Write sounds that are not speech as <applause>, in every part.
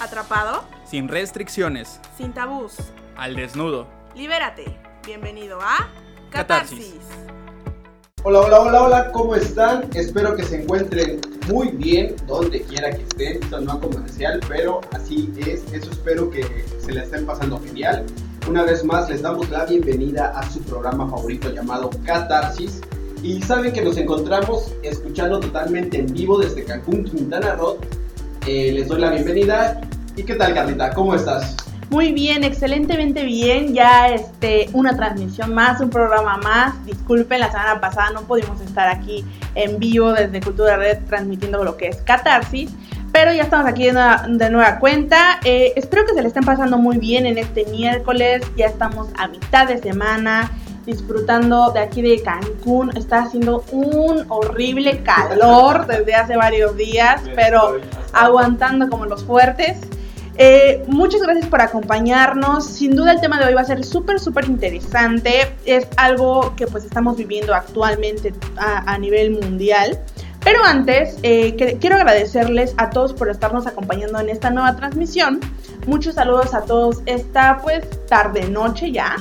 Atrapado, Sin restricciones. sin tabús. Al desnudo. Libérate. Bienvenido a Catarsis. Catarsis. Hola, hola, hola, hola, ¿cómo están? Espero que se encuentren muy bien donde quiera que estén. Esto no es comercial, pero así es. Eso espero que se la estén pasando genial. Una vez más, les damos la bienvenida a su programa favorito llamado Catarsis. Y saben que nos encontramos escuchando totalmente en vivo desde Cancún, Quintana Roo. Eh, les doy la bienvenida. ¿Y qué tal, Carlita? ¿Cómo estás? Muy bien, excelentemente bien. Ya este, una transmisión más, un programa más. Disculpen, la semana pasada no pudimos estar aquí en vivo desde Cultura Red transmitiendo lo que es Catarsis. Pero ya estamos aquí de nueva, de nueva cuenta. Eh, espero que se le estén pasando muy bien en este miércoles. Ya estamos a mitad de semana disfrutando de aquí de Cancún. Está haciendo un horrible calor desde hace varios días, pero aguantando como los fuertes. Eh, muchas gracias por acompañarnos. Sin duda el tema de hoy va a ser súper, súper interesante. Es algo que pues estamos viviendo actualmente a, a nivel mundial. Pero antes, eh, que- quiero agradecerles a todos por estarnos acompañando en esta nueva transmisión. Muchos saludos a todos esta pues tarde-noche ya.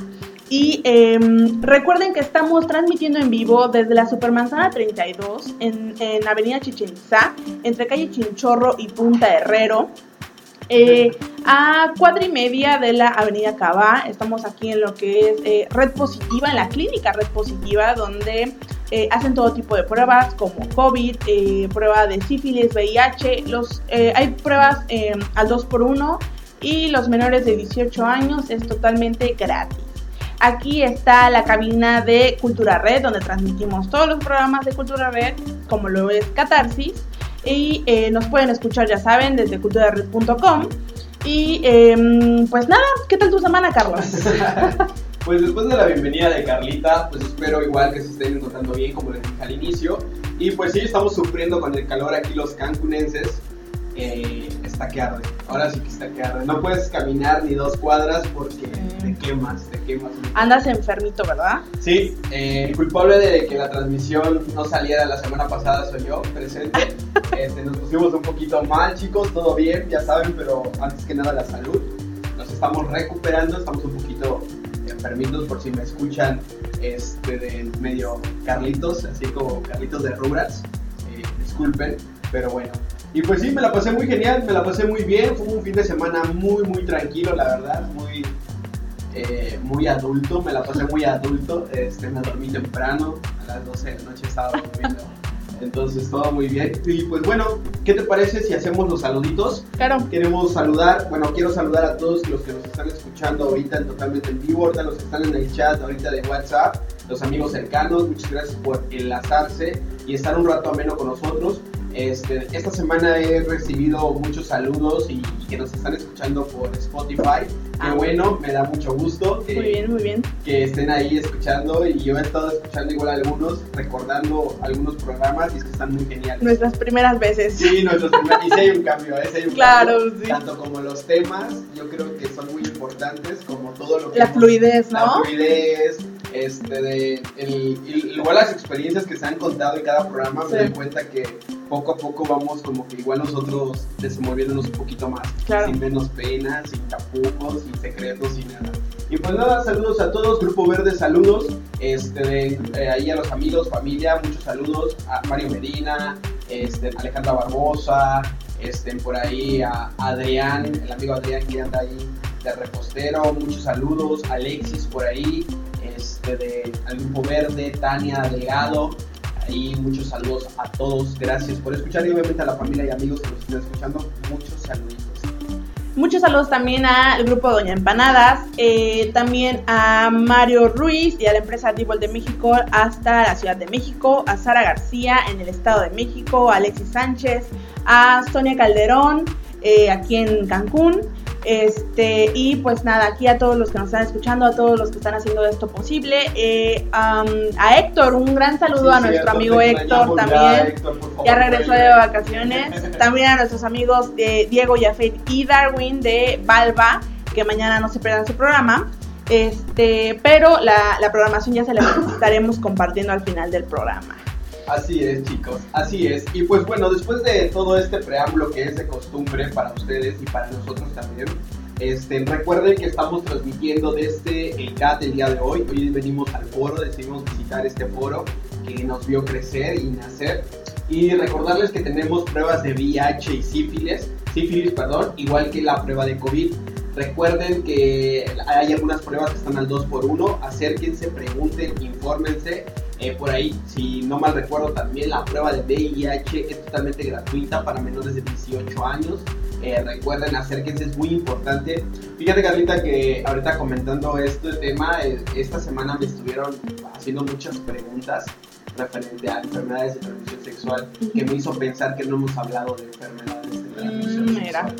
Y em, recuerden que estamos transmitiendo en vivo desde la Supermanzana 32 en, en Avenida Chichen Itzá, entre calle Chinchorro y Punta Herrero. Eh, a cuadra y media de la Avenida Cabá, estamos aquí en lo que es eh, Red Positiva, en la clínica Red Positiva, donde eh, hacen todo tipo de pruebas como COVID, prueba de sífilis, VIH, los, hay pruebas eh, al 2x1 y los menores de 18 años es totalmente gratis. Aquí está la cabina de Cultura Red, donde transmitimos todos los programas de Cultura Red, como lo es Catarsis. Y eh, nos pueden escuchar, ya saben, desde culturared.com. Y em, pues nada, ¿qué tal tu semana, Carlos? <laughs> Pues después de la bienvenida de Carlita, pues espero igual que se estén encontrando bien, como les dije al inicio. Y pues sí, estamos sufriendo con el calor aquí los cancunenses. Eh, está que arde. Ahora sí que está que arde. No puedes caminar ni dos cuadras porque te quemas, te quemas. Andas enfermito, ¿verdad? Sí, eh, el culpable de que la transmisión no saliera la semana pasada soy yo, presente. <laughs> Este, nos pusimos un poquito mal, chicos, todo bien, ya saben, pero antes que nada la salud. Nos estamos recuperando, estamos un poquito enfermitos por si me escuchan este, de medio Carlitos, así como Carlitos de Rugrats. Eh, disculpen, pero bueno. Y pues sí, me la pasé muy genial, me la pasé muy bien, fue un fin de semana muy, muy tranquilo, la verdad, muy, eh, muy adulto, me la pasé muy adulto, este, me dormí temprano, a las 12 de la noche estaba durmiendo, <laughs> entonces todo muy bien. Y pues bueno, ¿qué te parece si hacemos los saluditos? Claro. Queremos saludar, bueno, quiero saludar a todos los que nos están escuchando ahorita en totalmente en vivo, ahorita los que están en el chat ahorita de WhatsApp, los amigos cercanos, muchas gracias por enlazarse y estar un rato ameno con nosotros. Este, esta semana he recibido muchos saludos y, y que nos están escuchando por Spotify. Qué Ah. bueno, me da mucho gusto que, Muy bien, muy bien. que estén ahí escuchando y yo he estado escuchando igual algunos, recordando algunos programas y es que están muy geniales. Nuestras primeras veces. Sí, nuestros primeros- y sí hay un cambio, ¿eh? Sí hay un Claro, cambio. sí. Tanto como los temas, yo creo que son muy importantes, como todo lo que... La hemos- fluidez, La ¿no? fluidez, este, de, el- igual las experiencias que se han contado en cada programa, me Sí. doy cuenta que poco a poco vamos como que igual nosotros desenvolviéndonos un poquito más, Claro. sin menos penas, sin tapujos, sin secretos, sin nada. Y pues nada, saludos a todos, Grupo Verde, saludos, este, de, eh, ahí a los amigos, familia, muchos saludos, a Mario Medina, este, Alejandra Barbosa, este, por ahí a Adrián, el amigo Adrián que anda ahí de repostero, muchos saludos, Alexis por ahí, este, de al Grupo Verde, Tania Delgado, ahí muchos saludos a todos, gracias por escuchar y obviamente a la familia y amigos que nos están escuchando, muchos saluditos. Muchos saludos también al grupo Doña Empanadas, eh, también a Mario Ruiz y a la empresa Dibol de México hasta la Ciudad de México, a Sara García en el Estado de México, a Alexis Sánchez, a Sonia Calderón eh, aquí en Cancún. Este, y pues nada, aquí a todos los que nos están escuchando, a todos los que están haciendo esto posible, eh, am, a Héctor, un gran saludo Sí, a nuestro amigo Héctor también. Héctor, favor, Ya regresó de vacaciones. También a nuestros amigos de Diego Yafet y Darwin de Balba, que mañana no se pierdan su programa. Este, pero la, la programación ya se la estaremos compartiendo al final del programa. Así es, chicos, así es. Y pues bueno, después de todo este preámbulo que es de costumbre para ustedes y para nosotros también, este, recuerden que estamos transmitiendo desde el CAT el día de hoy. Hoy venimos al foro, decidimos visitar este foro que nos vio crecer y nacer. Y recordarles que tenemos pruebas de VIH y sífilis, sífilis, perdón, igual que la prueba de COVID. Recuerden que hay algunas pruebas que están al 2x1. Acérquense, pregunten, infórmense. Eh, por ahí, si no mal recuerdo, también la prueba de VIH es totalmente gratuita para menores de 18 años. Eh, recuerden, acérquense, es muy importante. Fíjate, Carlita, que ahorita comentando este tema, eh, esta semana me estuvieron haciendo muchas preguntas referente a enfermedades de transmisión sexual que me hizo pensar que no hemos hablado de enfermedades de transmisión Mm, sexual. mira.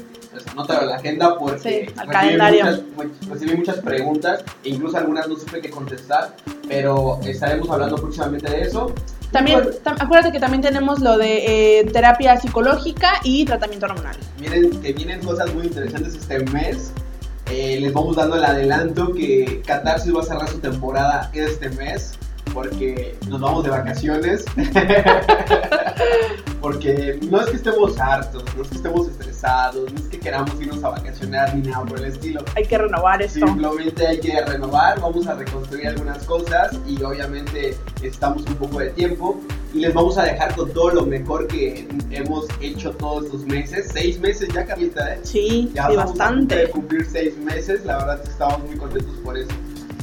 Anótalo en la agenda porque Sí, al recibí, calendario. muchas, mu- recibí muchas preguntas e incluso algunas no supe qué contestar, pero estaremos hablando próximamente de eso. También, tam- acuérdate que también tenemos lo de eh, terapia psicológica y tratamiento hormonal. Miren que vienen cosas muy interesantes este mes. Eh, les vamos dando el adelanto que Catarsis va a cerrar su temporada este mes porque nos vamos de vacaciones. <laughs> porque no es que estemos hartos, no es que estemos estresados, no es que queramos irnos a vacacionar ni nada por el estilo. Hay que renovar esto. Simplemente hay que renovar, vamos a reconstruir algunas cosas y obviamente estamos un poco de tiempo y les vamos a dejar con todo lo mejor que hemos hecho todos estos meses. Seis meses ya, Carlita, ¿eh? Sí, Ya sí, de bastante. cumplir seis meses, la verdad estamos muy contentos por eso.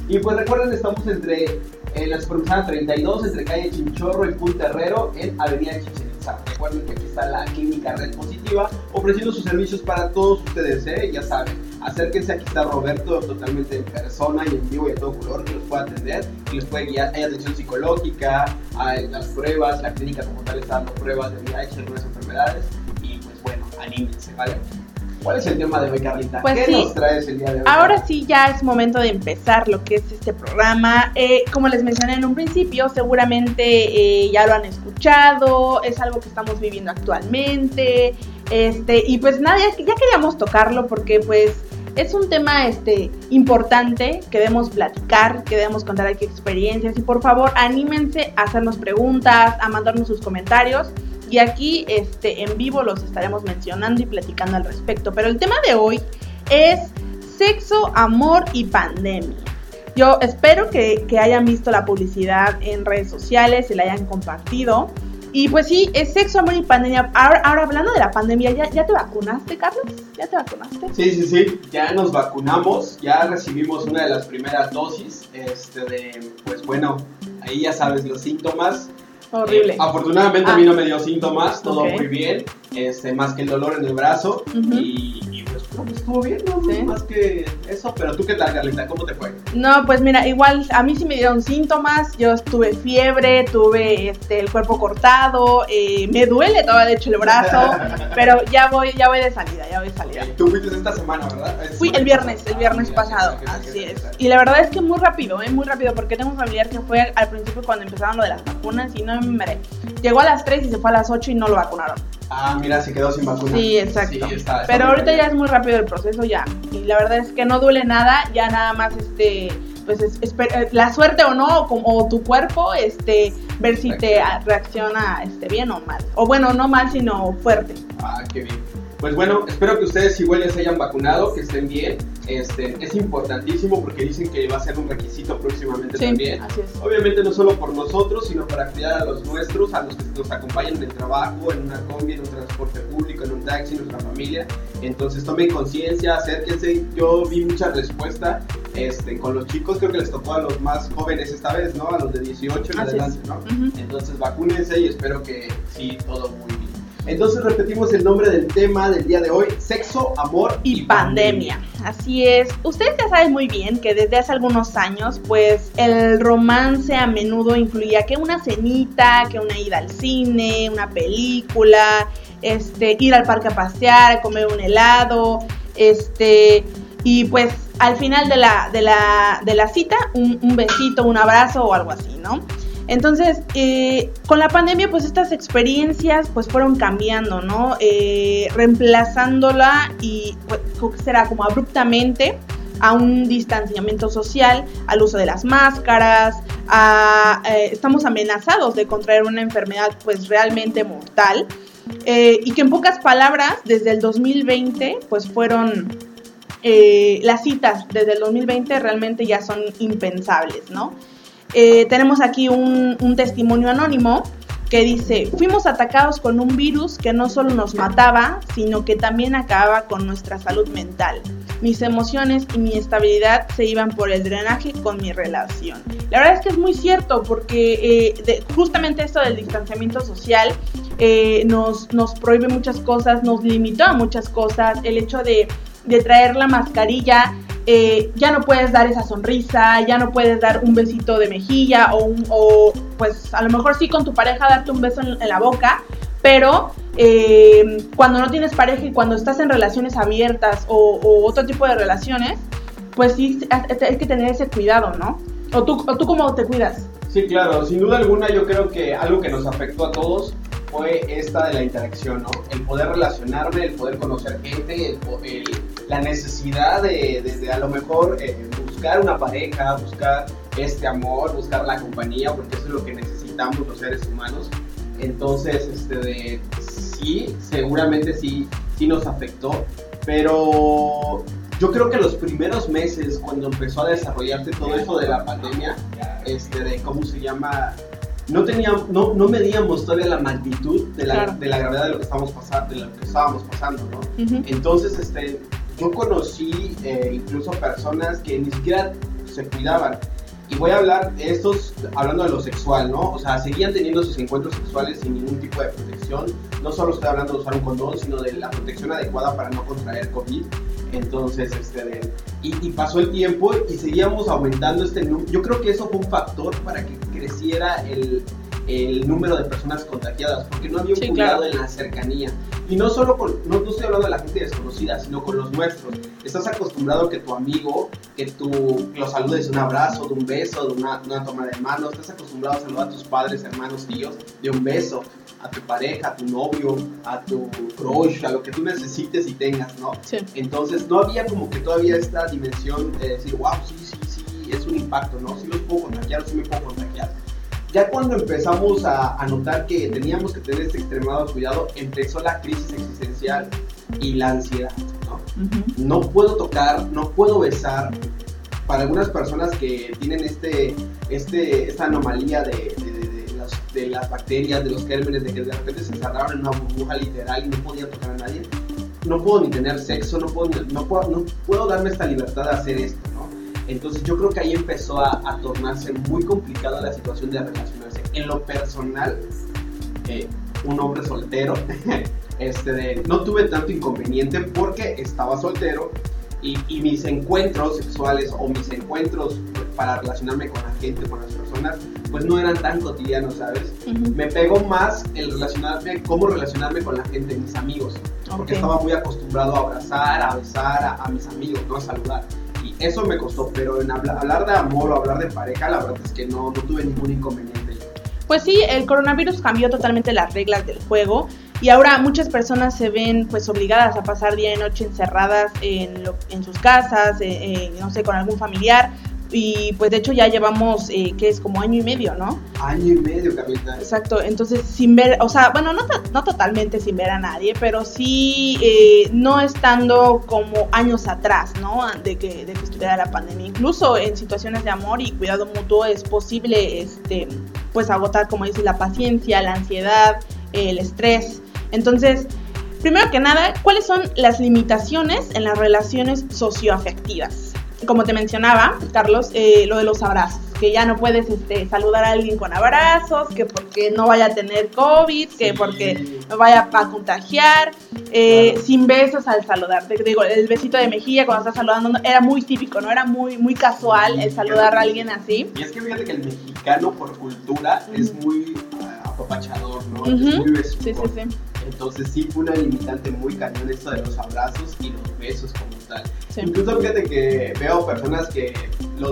Y pues recuerden, estamos entre en la Supervisana 32, entre calle Chinchorro y Punta Herrero, en Avenida Chichen. Recuerden que aquí está la clínica Red Positiva, ofreciendo sus servicios para todos ustedes, ¿eh? ya saben. Acérquense, aquí está Roberto, totalmente en persona y en vivo y a todo color, que los puede atender y los puede guiar. Hay atención psicológica, hay las pruebas, la clínica como tal está dando pruebas de VIH, algunas enfermedades. Y pues bueno, anímense, ¿vale? ¿Cuál es el tema de hoy, Carlita? Pues ¿Qué sí. nos traes el día de hoy? Ahora sí ya es momento de empezar lo que es este programa. Eh, como les mencioné en un principio, seguramente eh, ya lo han escuchado, es algo que estamos viviendo actualmente. Este, y pues nada, ya, ya queríamos tocarlo porque pues es un tema este, importante que debemos platicar, que debemos contar aquí experiencias. Y por favor, anímense a hacernos preguntas, a mandarnos sus comentarios. Y aquí este, en vivo los estaremos mencionando y platicando al respecto. Pero el tema de hoy es sexo, amor y pandemia. Yo espero que, que hayan visto la publicidad en redes sociales y la hayan compartido. Y pues sí, es sexo, amor y pandemia. Ahora, ahora hablando de la pandemia, ¿ya, ¿ya te vacunaste, Carlos? ¿Ya te vacunaste? Sí, sí, sí, ya nos vacunamos, ya recibimos una de las primeras dosis, este de, pues bueno, ahí ya sabes los síntomas. Horrible. Eh, afortunadamente a Ah. mí no me dio síntomas, todo muy bien, este, más que el dolor en el brazo y, pues creo que estuvo bien, ¿no? Sí. más que eso, pero tú qué tal, Carlita, ¿cómo te fue? No, pues mira, igual a mí sí me dieron síntomas. Yo tuve fiebre, tuve este, el cuerpo cortado, eh, me duele todavía de hecho el brazo, <laughs> pero ya voy, ya voy de salida, ya voy de salida. Tú fuiste esta semana, ¿verdad? Fui el viernes, el viernes Ah, mira, pasado, así es. Y la verdad es que muy rápido, ¿eh? muy rápido, porque tengo un familiar que fue al principio cuando empezaron lo de las vacunas y no me Llegó a las 3 y se fue a las 8 y no lo vacunaron. Ah, mira, se quedó sin vacuna. Sí, exacto. Sí, está- está Pero ahorita bien. ya es muy rápido el proceso ya. Y la verdad es que no duele nada, ya nada más este pues es- eh, la suerte o no, o, tu cuerpo, este, ver si te reacciona este, bien o mal. O bueno, no mal, sino fuerte. Ah, qué bien. Pues bueno, espero que ustedes igual se hayan vacunado, que estén bien. Este, es importantísimo porque dicen que va a ser un requisito próximamente Sí, también. así es. Obviamente no solo por nosotros, sino para cuidar a los nuestros, a los que nos acompañan en el trabajo, en una combi, en un transporte público, en un taxi, nuestra familia. Entonces tomen conciencia, acérquense. Yo vi mucha respuesta este, con los chicos, creo que les tocó a los más jóvenes esta vez, ¿no? A los de 18 en adelante. ¿no? Entonces vacúnense y espero que sí, todo muy bien. Entonces repetimos el nombre del tema del día de hoy, sexo, amor y pandemia. Así es. Ustedes ya saben muy bien que desde hace algunos años, pues el romance a menudo incluía que una cenita, que una ida al cine, una película, este, ir al parque a pasear, a comer un helado, este, y pues al final de la, de la, de la cita, un, un besito, un abrazo o algo así, ¿no? Entonces, eh, con la pandemia, pues estas experiencias pues fueron cambiando, ¿no? Eh, reemplazándola y pues, ¿cómo será como abruptamente a un distanciamiento social, al uso de las máscaras, eh, estamos amenazados de contraer una enfermedad pues realmente mortal y que en pocas palabras desde el 2020 pues fueron las citas desde el 2020 realmente ya son impensables, ¿no? Tenemos aquí un, testimonio anónimo que dice, fuimos atacados con un virus que no solo nos mataba, sino que también acababa con nuestra salud mental. Mis emociones y mi estabilidad se iban por el drenaje con mi relación. La verdad es que es muy cierto porque eh, justamente esto del distanciamiento social eh, nos, nos prohíbe muchas cosas, nos limitó a muchas cosas, el hecho de, de traer la mascarilla eh, ya no puedes dar esa sonrisa, ya no puedes dar un besito de mejilla o, o pues a lo mejor sí con tu pareja darte un beso en, la boca, pero eh, cuando no tienes pareja y cuando estás en relaciones abiertas o, otro tipo de relaciones, pues sí hay que tener ese cuidado, ¿no? ¿O tú, ¿O tú cómo te cuidas? Sí, claro, sin duda alguna yo creo que algo que nos afectó a todos fue esta de la interacción, ¿no? El poder relacionarme, el poder conocer gente, la necesidad de, a lo mejor eh, buscar una pareja, buscar este amor, buscar la compañía, porque eso es lo que necesitamos los seres humanos. Entonces, este, de, sí, seguramente sí, sí nos afectó, pero yo creo que los primeros meses, cuando empezó a desarrollarse todo eso de la pandemia, este, de cómo se llama, no teníamos, no, no medíamos todavía la magnitud de la, de la gravedad de lo que estábamos pasando, de lo que estábamos pasando, ¿no? Entonces, este, yo conocí eh, incluso personas que ni siquiera se cuidaban. Y voy a hablar, estos, hablando de lo sexual, ¿no? O sea, seguían teniendo sus encuentros sexuales sin ningún tipo de protección. No solo estoy hablando de usar un condón, sino de la protección adecuada para no contraer COVID. Entonces, este, y, y, pasó el tiempo y seguíamos aumentando este número. Yo creo que eso fue un factor para que creciera el, el número de personas contagiadas, porque no había un cuidado en la cercanía. Y no solo con, no, estoy hablando de la gente desconocida, sino con los nuestros. Estás acostumbrado que tu amigo, que tú lo saludes de un abrazo, de un beso, de una, una toma de mano. Estás acostumbrado a saludar a tus padres, hermanos, tíos, de un beso a tu pareja, a tu novio, a tu crush, a lo que tú necesites y tengas, ¿no? Sí. Entonces no había como que todavía esta dimensión de decir, wow, sí, sí, es un impacto, ¿no? Sí los puedo contagiar, sí me puedo contagiar. Ya cuando empezamos a, notar que teníamos que tener este extremado cuidado, empezó la crisis existencial y la ansiedad. ¿no? no puedo tocar, no puedo besar. Para algunas personas que tienen este, este, esta anomalía de, de, las, bacterias, de los gérmenes, de que de repente se encerraron en una burbuja literal y no podían tocar a nadie, no puedo ni tener sexo, no puedo, no puedo, no puedo darme esta libertad de hacer esto. Entonces yo creo que ahí empezó a, tornarse muy complicada la situación de relacionarse. En lo personal, eh, un hombre soltero, <laughs> este no tuve tanto inconveniente porque estaba soltero y, mis encuentros sexuales o mis encuentros para relacionarme con la gente, con las personas, pues no eran tan cotidianos, ¿sabes? Me pegó más el relacionarme, cómo relacionarme con la gente, mis amigos, porque estaba muy acostumbrado a abrazar, a besar a, a mis amigos, no a saludar eso me costó, pero en hablar de amor o hablar de pareja, la verdad es que no, no tuve ningún inconveniente. Pues sí, el coronavirus cambió totalmente las reglas del juego y ahora muchas personas se ven pues obligadas a pasar día y noche encerradas en, en sus casas, no sé, con algún familiar y pues de hecho ya llevamos, eh, que es como año y medio, ¿no? Año y medio, capitán. Exacto, entonces sin ver, o sea, bueno, no, no totalmente sin ver a nadie, pero sí eh, no estando como años atrás, ¿no? De que, de que estuviera la pandemia. Incluso en situaciones de amor y cuidado mutuo es posible, este, pues agotar, como dice, la paciencia, la ansiedad, el estrés. Entonces, primero que nada, ¿cuáles son las limitaciones en las relaciones socioafectivas? Como te mencionaba, Carlos, eh, lo de los abrazos, que ya no puedes este, saludar a alguien con abrazos, que porque no vaya a tener COVID, que porque no vaya a contagiar, eh, sin besos al saludar. Te digo, el besito de mejilla cuando estás saludando era muy típico, ¿no? Era muy, muy casual el saludar a alguien así. Y es que fíjate que el mexicano por cultura es muy apapachador, ¿no? Es muy. Sí, sí, sí. Entonces sí fue una limitante muy cañón esto de los abrazos y los besos como tal. Incluso fíjate que veo personas que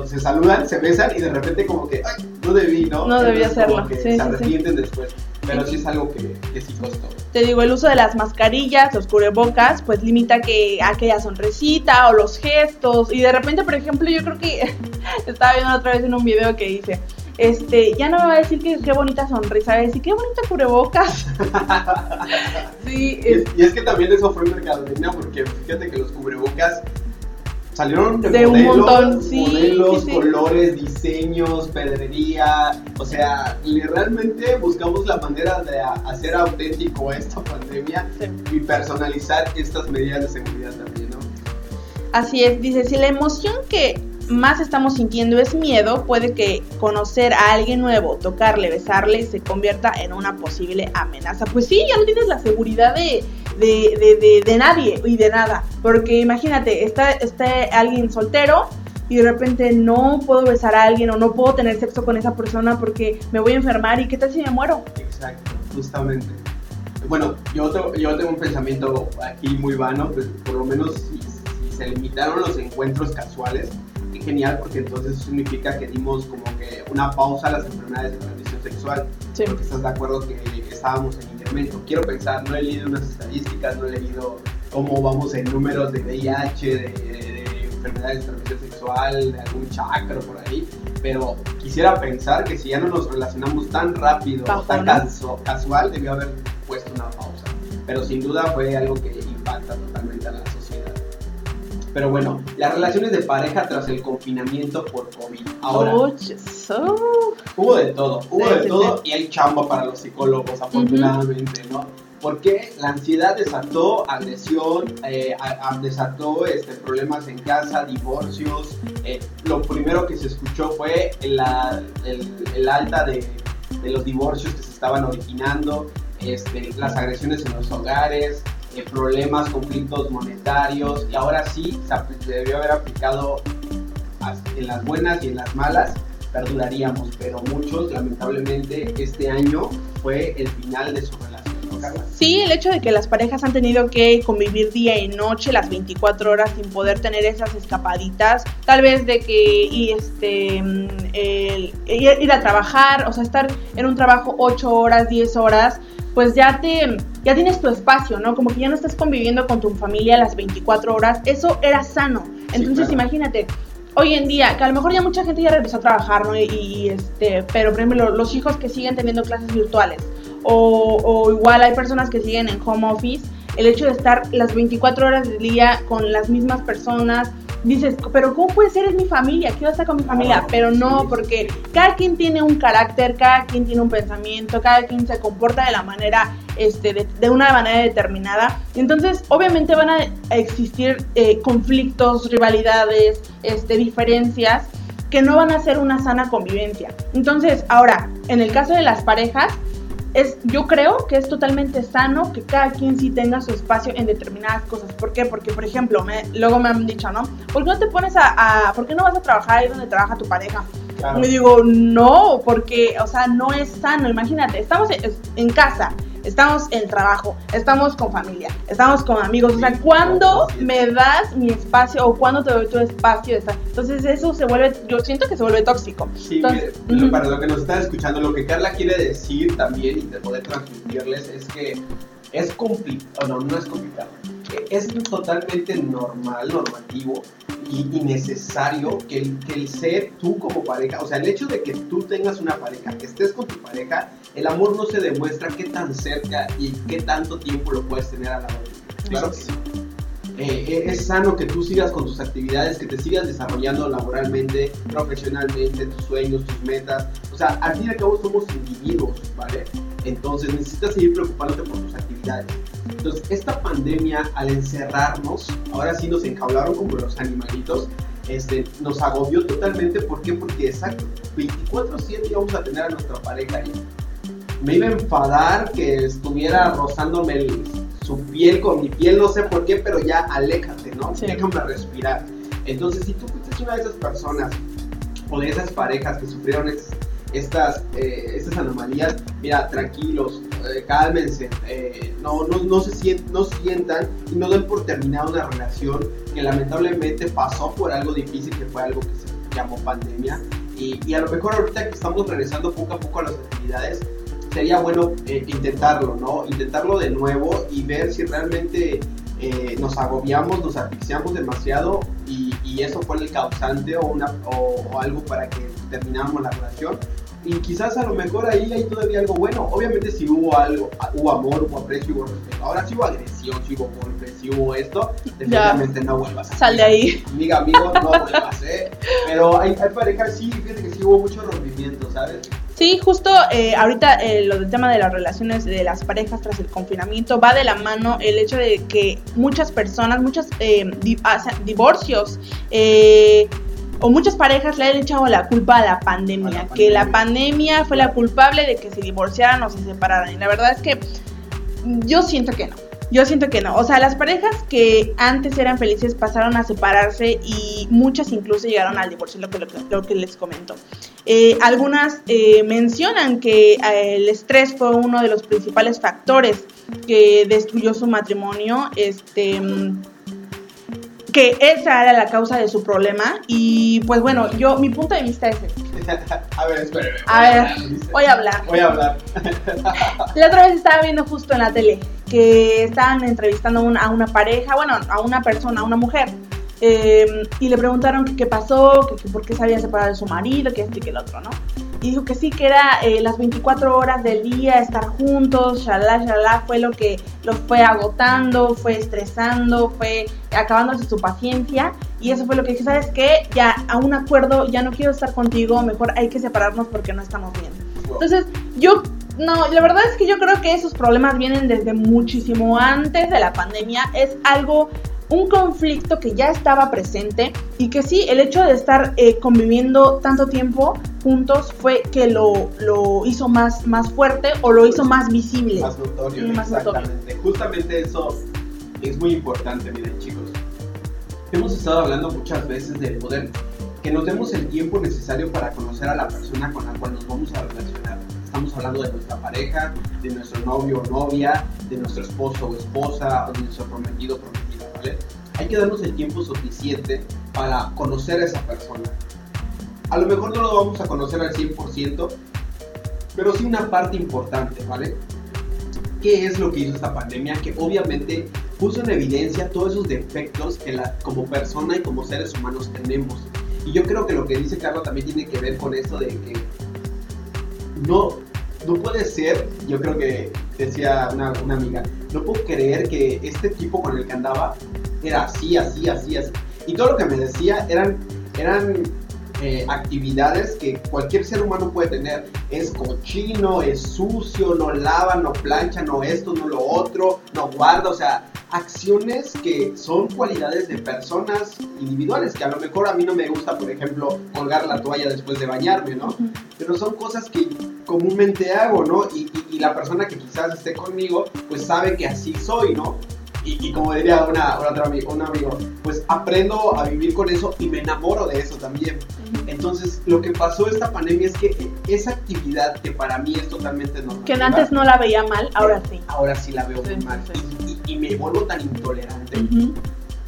se saludan, se besan y de repente como que, ay, no debí, ¿no? No debí hacerlo. Que se arrepienten después. Pero sí es algo que, que, sí costó. Te digo, el uso de las mascarillas, los cubrebocas, pues limita que aquella sonrisita o los gestos. Y de repente, por ejemplo, yo creo que <laughs> estaba viendo otra vez en un video que dice, este, ya no me va a decir que qué bonita sonrisa, va a decir qué bonita cubrebocas. <laughs> sí, Y es, y es que también eso fue mercadotecnia porque fíjate que los cubrebocas salieron de, De un modelos, montón, sí, modelos, sí, sí. colores, diseños, pedrería, o sea, realmente buscamos la manera de hacer auténtico esta pandemia y personalizar estas medidas de seguridad también, ¿no? Así es, dice, si la emoción que más estamos sintiendo es miedo, puede que conocer a alguien nuevo, tocarle, besarle, se convierta en una posible amenaza. Pues sí, ya no tienes la seguridad de, de, de, de- de nadie y de nada. Porque imagínate, está, está alguien soltero y de repente no puedo besar a alguien o no puedo tener sexo con esa persona porque me voy a enfermar y qué tal si me muero. Exacto, justamente. Bueno, yo, tengo- yo tengo un pensamiento aquí muy vano, pues por lo menos si, si se limitaron los encuentros casuales, genial, porque entonces significa que dimos como que una pausa a las enfermedades de transmisión sexual. Sí. Porque estás de acuerdo que estábamos en incremento. Quiero pensar, no he leído unas estadísticas, no he leído cómo vamos en números de VIH, de, de enfermedades de transmisión sexual, de algún chakra por ahí, pero quisiera pensar que si ya no nos relacionamos tan rápido, o tan casu- casual, debió haber puesto una pausa. Pero sin duda fue algo que impacta totalmente a la sociedad. Pero bueno, las relaciones de pareja tras el confinamiento por COVID. Ahora, Oh, eso. Hubo de todo, hubo de todo y hay chamba para los psicólogos, afortunadamente, ¿no? Porque la ansiedad desató agresión, eh, a- a- desató este, problemas en casa, divorcios. eh, lo primero que se escuchó fue la- el, el alta de, de los divorcios que se estaban originando, este, las agresiones en los hogares, eh, problemas, conflictos monetarios y ahora sí se debió haber aplicado en las buenas y en las malas perduraríamos, pero muchos lamentablemente este año fue el final de su relación, ¿no? Sí, el hecho de que las parejas han tenido que convivir día y noche las 24 horas sin poder tener esas escapaditas, tal vez de que y este mm, el- ir a trabajar, o sea, estar en un trabajo 8 horas, 10 horas, pues ya te ya tienes tu espacio, ¿no? Como que ya no estás conviviendo con tu familia las 24 horas, eso era sano. Entonces, claro. imagínate, hoy en día, que a lo mejor ya mucha gente ya regresó a trabajar, ¿no? Y, y, este, pero por ejemplo, los hijos que siguen teniendo clases virtuales, o, o igual hay personas que siguen en home office, el hecho de estar las 24 horas del día con las mismas personas, dices, pero ¿cómo puede ser? Es mi familia, quiero estar con mi familia, Claro, pero no, porque cada quien tiene un carácter, cada quien tiene un pensamiento, cada quien se comporta de la manera, este, de, de una manera determinada. Entonces, obviamente van a existir eh, conflictos, rivalidades, este, diferencias que no van a ser una sana convivencia. Entonces, ahora, en el caso de las parejas, es, yo creo que es totalmente sano que cada quien sí tenga su espacio en determinadas cosas. ¿Por qué? Porque, por ejemplo, me- luego me han dicho, ¿no? ¿Por qué no te pones a, a- ¿Por qué no vas a trabajar ahí donde trabaja tu pareja? Claro. Me digo, no, porque, o sea, no es sano. Imagínate, estamos en, en casa, estamos en trabajo, estamos con familia, estamos con amigos. O sea, ¿cuándo me das mi espacio o cuándo te doy tu espacio? Entonces, eso se vuelve, yo siento que se vuelve tóxico. Sí, Entonces, mire, ujú. para lo que nos están escuchando, lo que Carla quiere decir también y de poder transmitirles es que es complicado, no, no es complicado, es totalmente normal, normativo y, y necesario que el, que el ser tú como pareja, o sea, el hecho de que tú tengas una pareja, que estés con tu pareja, el amor no se demuestra qué tan cerca y qué tanto tiempo lo puedes tener a la vez. Claro que sí. Eh, es sano que tú sigas con tus actividades, que te sigas desarrollando laboralmente, profesionalmente, tus sueños, tus metas. O sea, al fin y al cabo somos individuos, ¿vale? Entonces necesitas seguir preocupándote por tus actividades. Entonces, esta pandemia, al encerrarnos, ahora sí nos enjaularon como los animalitos, este, nos agobió totalmente. ¿Por qué? Porque, exacto, 24-7 íbamos a tener a nuestra pareja ahí. Me iba a enfadar que estuviera rozándome el- su piel con mi piel, no sé por qué, pero ya aléjate, ¿no? Sí. Déjame respirar. Entonces, si tú fuiste una de esas personas o de esas parejas que sufrieron es- estas, eh, estas anomalías, mira, tranquilos, eh, cálmense, eh, no, no, no, se no sientan y no den por terminada una relación que lamentablemente pasó por algo difícil, que fue algo que se llamó pandemia. Y, y a lo mejor ahorita que estamos regresando poco a poco a las actividades, sería bueno eh, intentarlo, ¿no? Intentarlo de nuevo y ver si realmente eh, nos agobiamos, nos asfixiamos demasiado y, y eso fue el causante o, una, o, o algo para que termináramos la relación Y quizás a lo mejor ahí hay todavía algo bueno. Obviamente si hubo algo, hubo amor, hubo aprecio, hubo respeto. Ahora si hubo agresión, si hubo golpes, si hubo esto, definitivamente no vuelvas a Sal de ahí. Amiga, amigo, no vuelvas, ¿eh? Pero hay, hay parejas, sí, fíjate que sí hubo mucho rompimiento, ¿sabes? Sí, justo eh, ahorita eh, lo del tema de las relaciones de las parejas tras el confinamiento va de la mano el hecho de que muchas personas, muchos eh, di- divorcios eh, o muchas parejas le han echado la culpa a la pandemia, A la que la pandemia. pandemia fue la culpable de que se divorciaran o se separaran. Y la verdad es que yo siento que no. Yo siento que no. O sea, las parejas que antes eran felices pasaron a separarse y muchas incluso llegaron al divorcio, lo que, lo, que- les comento. Eh, algunas eh, mencionan que eh, el estrés fue uno de los principales factores que destruyó su matrimonio. Este. Que esa era la causa de su problema y pues bueno, yo mi punto de vista es este. <laughs> a ver, espérame. A ver, voy a hablar. Voy a hablar. <laughs> La otra vez estaba viendo justo en la tele que estaban entrevistando a una, a una pareja, bueno, a una persona, a una mujer, eh, y le preguntaron qué pasó, que, que por qué se había separado de su marido, que esto y que el otro, ¿no? Y dijo que sí, que era eh, las 24 horas del día, estar juntos, shalá, shalá, fue lo que los fue agotando, fue estresando, fue acabándose su paciencia. Y eso fue lo que dije, ¿sabes qué? Ya a un acuerdo, ya no quiero estar contigo, mejor hay que separarnos porque no estamos bien. Entonces, yo, no, la verdad es que yo creo que esos problemas vienen desde muchísimo antes de la pandemia. Es algo, un conflicto que ya estaba presente y que sí, el hecho de estar eh, conviviendo tanto tiempo juntos fue que lo, lo hizo más, más fuerte o lo hizo más visible. Más notorio, más notorio. exactamente. Justamente eso es muy importante, miren chicos. Hemos estado hablando muchas veces del poder, que nos demos el tiempo necesario para conocer a la persona con la cual nos vamos a relacionar. Estamos hablando de nuestra pareja, de nuestro novio o novia, de nuestro esposo o esposa, o de nuestro prometido o prometida, ¿vale? Hay que darnos el tiempo suficiente para conocer a esa persona. A lo mejor no lo vamos a conocer al 100%, pero sí una parte importante, ¿vale? ¿Qué es lo que hizo esta pandemia? Que obviamente puso en evidencia todos esos defectos que la, como persona y como seres humanos tenemos. Y yo creo que lo que dice Carlos también tiene que ver con esto de que no, no puede ser, yo creo que decía una, una amiga, no puedo creer que este tipo con el que andaba era así, así, así, así. Y todo lo que me decía eran, eran eh, actividades que cualquier ser humano puede tener. Es cochino, es sucio, no lava, no plancha, no esto, no lo otro, no guarda, o sea, acciones que son cualidades de personas individuales, que a lo mejor a mí no me gusta, por ejemplo, colgar la toalla después de bañarme, ¿no? Pero son cosas que comúnmente hago, ¿no? Y, y- y la persona que quizás esté conmigo, pues sabe que así soy, ¿no? Y, y como diría una, una otra un amigo, pues aprendo a vivir con eso y me enamoro de eso también. Entonces, lo que pasó esta pandemia es que esa actividad que para mí es totalmente normal. Que antes no la veía mal, ahora sí. Ahora sí la veo Sí, muy mal. sí, Y, y- y me vuelvo tan intolerante.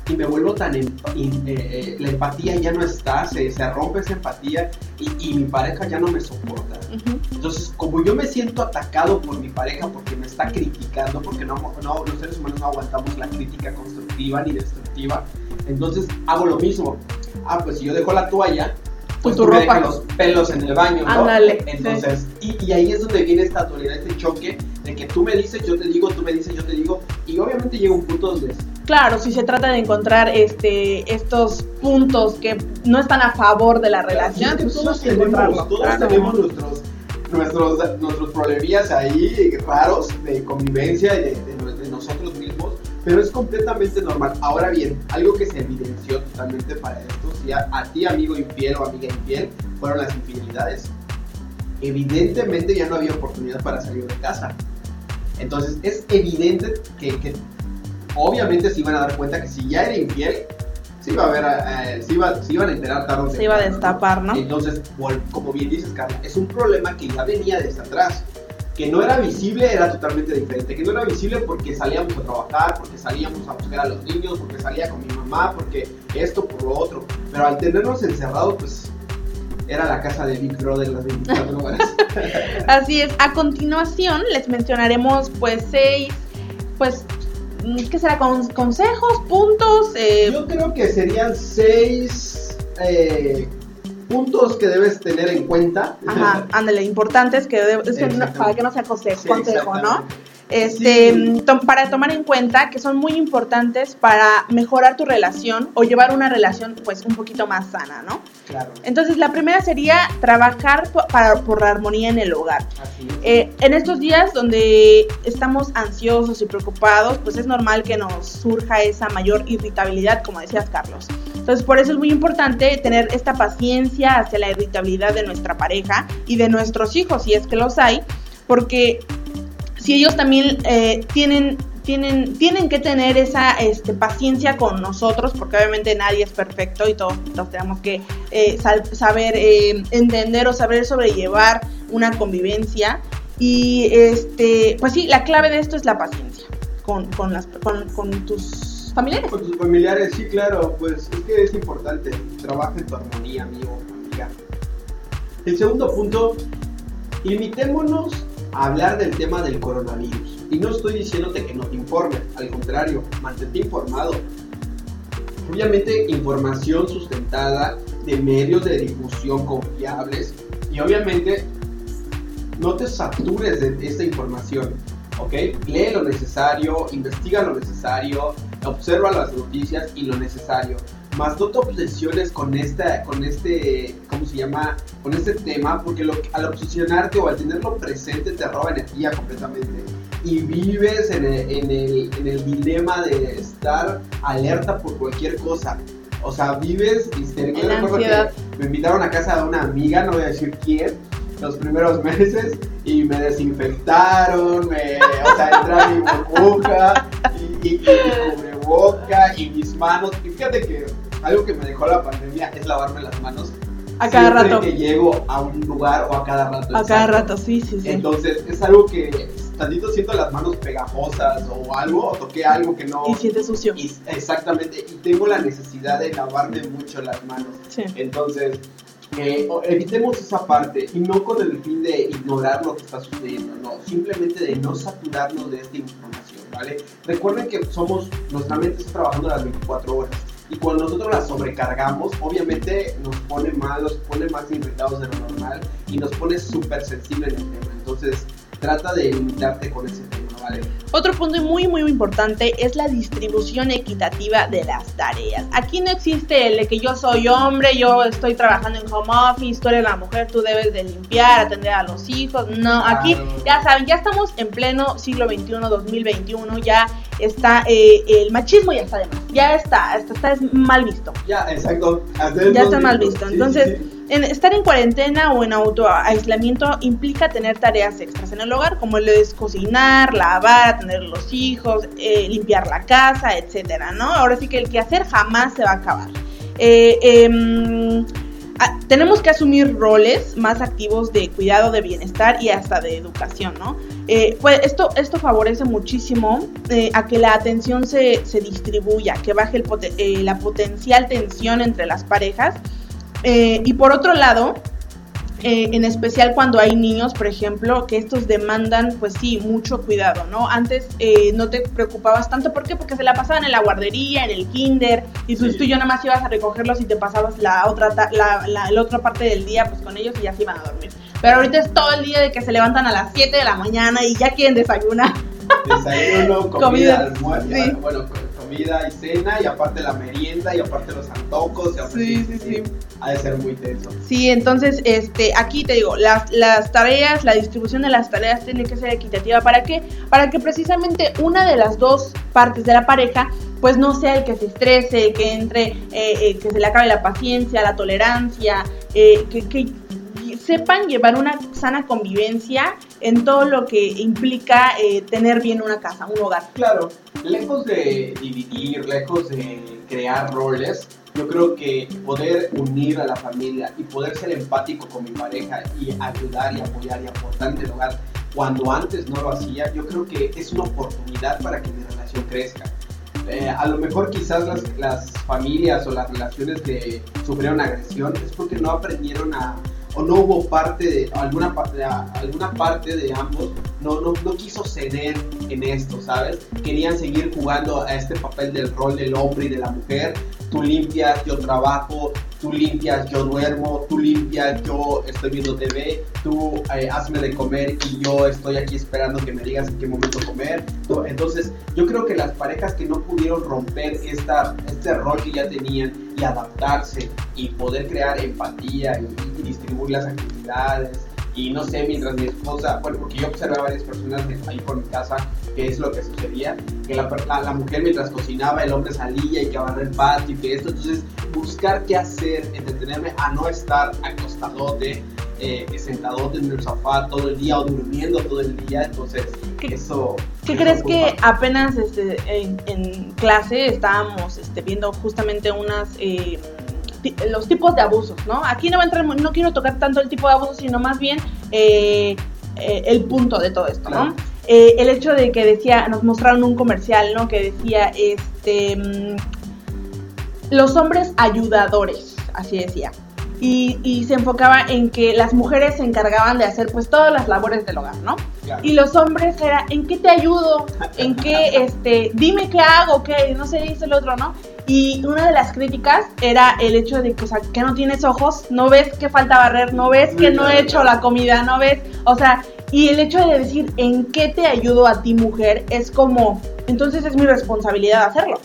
Y me vuelvo tan in- eh, eh, la empatía ya no está, se, se rompe esa empatía y, y mi pareja ya no me soporta. Ujú. Entonces, como yo me siento atacado por mi pareja porque me está criticando, porque no, no, los seres humanos no aguantamos la crítica constructiva ni destructiva, entonces hago lo mismo. Ah, pues si yo dejo la toalla, pues tu ropa. los pelos en el baño, ¿no? Ándale, Entonces, y, y ahí es donde viene esta dualidad, este choque de que tú me dices, yo te digo, tú me dices, yo te digo, y obviamente llega un punto donde Claro, si se trata de encontrar este estos puntos que no están a favor de la relación, Es que pues todos tenemos, todos Claro. tenemos nuestros, nuestros, nuestros problemillas ahí raros de convivencia y de, de de nosotros mismos, pero es completamente normal. Ahora bien, algo que se evidenció totalmente para esto, si a, a ti amigo infiel o amiga infiel, fueron las infidelidades. Evidentemente ya no había oportunidad para salir de casa. Entonces es evidente que, que obviamente se iban a dar cuenta que si ya era infiel, se iba a ver, eh, se, iba- se iban a enterar tarde Se iba a destapar, ¿no? Entonces, como bien dices, Carla, es un problema que ya venía desde atrás. Que no era visible era totalmente diferente. Que no era visible porque salíamos a trabajar, porque salíamos a buscar a los niños, porque salía con mi mamá, porque esto, por lo otro. Pero al tenernos encerrados, pues era la casa de Big Brother las 24 horas. <laughs> Así es. A continuación les mencionaremos pues seis, pues, ¿qué será? Con- consejos, puntos. eh, Yo creo que serían seis eh, puntos que debes tener en cuenta. Ajá, ándale, importantes que, debe- es que no- para que no sea consejo, Sí, consejo ¿no? Este, Sí. to- para tomar en cuenta que son muy importantes para mejorar tu relación o llevar una relación pues un poquito más sana, ¿no? Claro, Entonces la primera sería trabajar po- para, por la armonía en el hogar. así es. Eh, en estos días donde estamos ansiosos y preocupados, pues es normal que nos surja esa mayor irritabilidad, como decías Carlos. Entonces por eso es muy importante tener esta paciencia hacia la irritabilidad de nuestra pareja y de nuestros hijos, si es que los hay, porque si ellos también eh, tienen, tienen, tienen que tener esa este, paciencia con nosotros, porque obviamente nadie es perfecto y todos, tenemos que eh, saber eh, entender o saber sobrellevar una convivencia. Y este, pues sí, la clave de esto es la paciencia con, con, las, con, con tus familiares. Con tus familiares, sí, claro, pues es que es importante. Trabaja en tu armonía, amigo, amiga. El segundo punto, limitémonos hablar del tema del coronavirus. Y no estoy diciéndote que no te informes, al contrario, mantente informado. Obviamente, información sustentada de medios de difusión confiables y obviamente no te satures de esta información. ¿ok? Lee lo necesario, investiga lo necesario, observa las noticias y lo necesario. Más no te obsesiones con esta, con este, ¿cómo se llama? Con este tema, porque lo- al obsesionarte o al tenerlo presente te roba energía completamente. Y vives en el, en el, en el dilema de estar alerta por cualquier cosa. O sea, vives histérico. Yo En recuerdo que ansiedad. Me invitaron a casa de una amiga, no voy a decir quién, los primeros <laughs> meses y me desinfectaron, me, o sea, entré a mi burbuja y, y, y mi cubreboca y mis manos. Y fíjate que algo que me dejó la pandemia es lavarme las manos. A cada rato. que llego a un lugar o a cada rato. A cada rato, sí, sí, sí. Entonces es algo que tantito siento las manos pegajosas o algo, o toqué algo que no... y sientes sucio. y- exactamente, y tengo la necesidad de lavarme mucho las manos. Sí. Entonces, eh, evitemos esa parte y no con el fin de ignorar lo que está sucediendo, no, simplemente de no saturarnos de esta información, ¿vale? Recuerden que somos, nuestra mente está trabajando las 24 horas y cuando nosotros la sobrecargamos, obviamente nos pone mal, nos pone más irritados de lo normal y nos pone súper sensible en el tema. Entonces, trata de limitarte con ese tema, ¿vale? Otro punto muy muy importante es la distribución equitativa de las tareas. Aquí no existe el de que yo soy hombre, yo estoy trabajando en home office, tú eres la mujer, tú debes de limpiar, atender a los hijos. No, aquí ya saben, ya estamos en pleno siglo XXI, 2021, ya está eh, el machismo ya está de más, ya está, está, está es mal visto. Ya, exacto. Ya está mal visto. Sí, Entonces, sí, sí. en estar en cuarentena o en auto aislamiento implica tener tareas extras en el hogar, como el es cocinar, lavar, atender a los hijos, eh, limpiar la casa, etcétera, ¿no? Ahora sí que el quehacer jamás se va a acabar. Eh, em, a- tenemos que asumir roles más activos de cuidado, de bienestar y hasta de educación, ¿no? Eh, pues esto, esto favorece muchísimo eh, a que la atención se, se distribuya, que baje el poten- eh, la potencial tensión entre las parejas. Eh, y por otro lado, eh, en especial cuando hay niños, por ejemplo, que estos demandan, pues sí, mucho cuidado, ¿no? Antes eh, no te preocupabas tanto, ¿por qué? Porque se la pasaban en la guardería, en el kinder, y pues Sí. tú y yo nada más ibas a recogerlos y te pasabas la otra, la, la, la otra parte del día pues con ellos y ya se iban a dormir. Pero ahorita es todo el día de que se levantan a las 7 de la mañana y ya quieren desayunar. Desayuno, <laughs> comida, Comida, almuerzo, sí. bueno, co- comida y cena, y aparte la merienda, y aparte los antojos, y aparte- Sí, sí, sí. Ha de ser muy tenso. Sí, entonces, este, aquí te digo, las, las tareas, la distribución de las tareas tiene que ser equitativa. ¿Para qué? Para que precisamente una de las dos partes de la pareja, pues no sea el que se estrese, que entre, eh, eh, que se le acabe la paciencia, la tolerancia, eh, que, que sepan llevar una sana convivencia en todo lo que implica eh, tener bien una casa, un hogar. Claro, lejos de dividir, lejos de crear roles, yo creo que poder unir a la familia y poder ser empático con mi pareja y ayudar y apoyar y aportar en el hogar cuando antes no lo hacía, yo creo que es una oportunidad para que mi relación crezca. Eh, a lo mejor quizás las, las familias o las relaciones que sufrieron agresión es porque no aprendieron a o no hubo parte de alguna alguna parte de ambos no, no, no quiso ceder en esto, ¿sabes? Querían seguir jugando a este papel del rol del hombre y de la mujer. Tú limpias, yo trabajo tú limpias, yo duermo, tú limpias, yo estoy viendo TV, tú eh, hazme de comer y yo estoy aquí esperando que me digas en qué momento comer. Entonces, yo creo que las parejas que no pudieron romper esta, este rol que ya tenían y adaptarse y poder crear empatía y, distribuir las actividades, y no sé, mientras mi esposa, bueno, porque yo observé a varias personas ahí por mi casa, que es lo que sucedía, que la, la, mujer mientras cocinaba, el hombre salía y que agarraba el patio y que esto, entonces buscar qué hacer, entretenerme a no estar acostadote, eh, sentadote en el sofá todo el día o durmiendo todo el día, entonces eso... ¿Qué crees que apenas este, en, clase estábamos este, viendo justamente unas... Eh, los tipos de abusos, ¿no? Aquí no va a entrar, no quiero tocar tanto el tipo de abuso, sino más bien eh, eh, el punto de todo esto, ¿no? Eh, el hecho de que decía, nos mostraron un comercial, ¿no? Que decía, este, mm, los hombres ayudadores, así decía. Y, se enfocaba en que las mujeres se encargaban de hacer pues todas las labores del hogar, ¿no? Y los hombres era, ¿en qué te ayudo? ¿En qué, <laughs> este, dime qué hago? ¿Qué? No sé, dice el otro, ¿no? Y una de las críticas era el hecho de que, o sea, que no tienes ojos, no ves que falta barrer, no ves que no he hecho la comida, no ves, o sea, y el hecho de decir en qué te ayudo a ti mujer es como, entonces es mi responsabilidad hacerlo.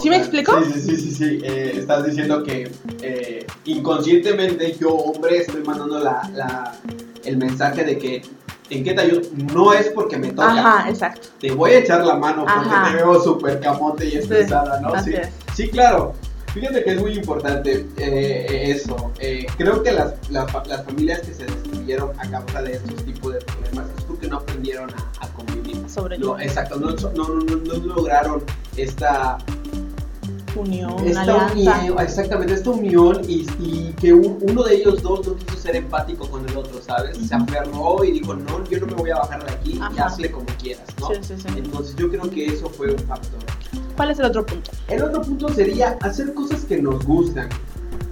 ¿Sí me explico? Sí, sí, sí, sí, eh, estás diciendo que eh, inconscientemente yo, hombre, estoy mandando la, el mensaje de que ¿En qué te ayudo? No es porque me toca. Ajá, exacto. Te voy a echar la mano porque te veo súper camote y estresada, ¿no? Sí, sí, claro. Fíjate que es muy importante eh, eso. Eh, creo que las, las, familias que se destruyeron a causa de estos tipos de problemas es porque no aprendieron a, convivir. Sobre no, Exacto, no, no, no, no lograron esta unión, esta unión, exactamente, esta unión y, y que uno de ellos dos no quiso ser empático con el otro, ¿sabes? Se aferró y dijo, no, yo no me voy a bajar de aquí y hazle como quieras, ¿no? Sí, sí, sí. Entonces yo creo que eso fue un factor. ¿Cuál es el otro punto? El otro punto sería hacer cosas que nos gustan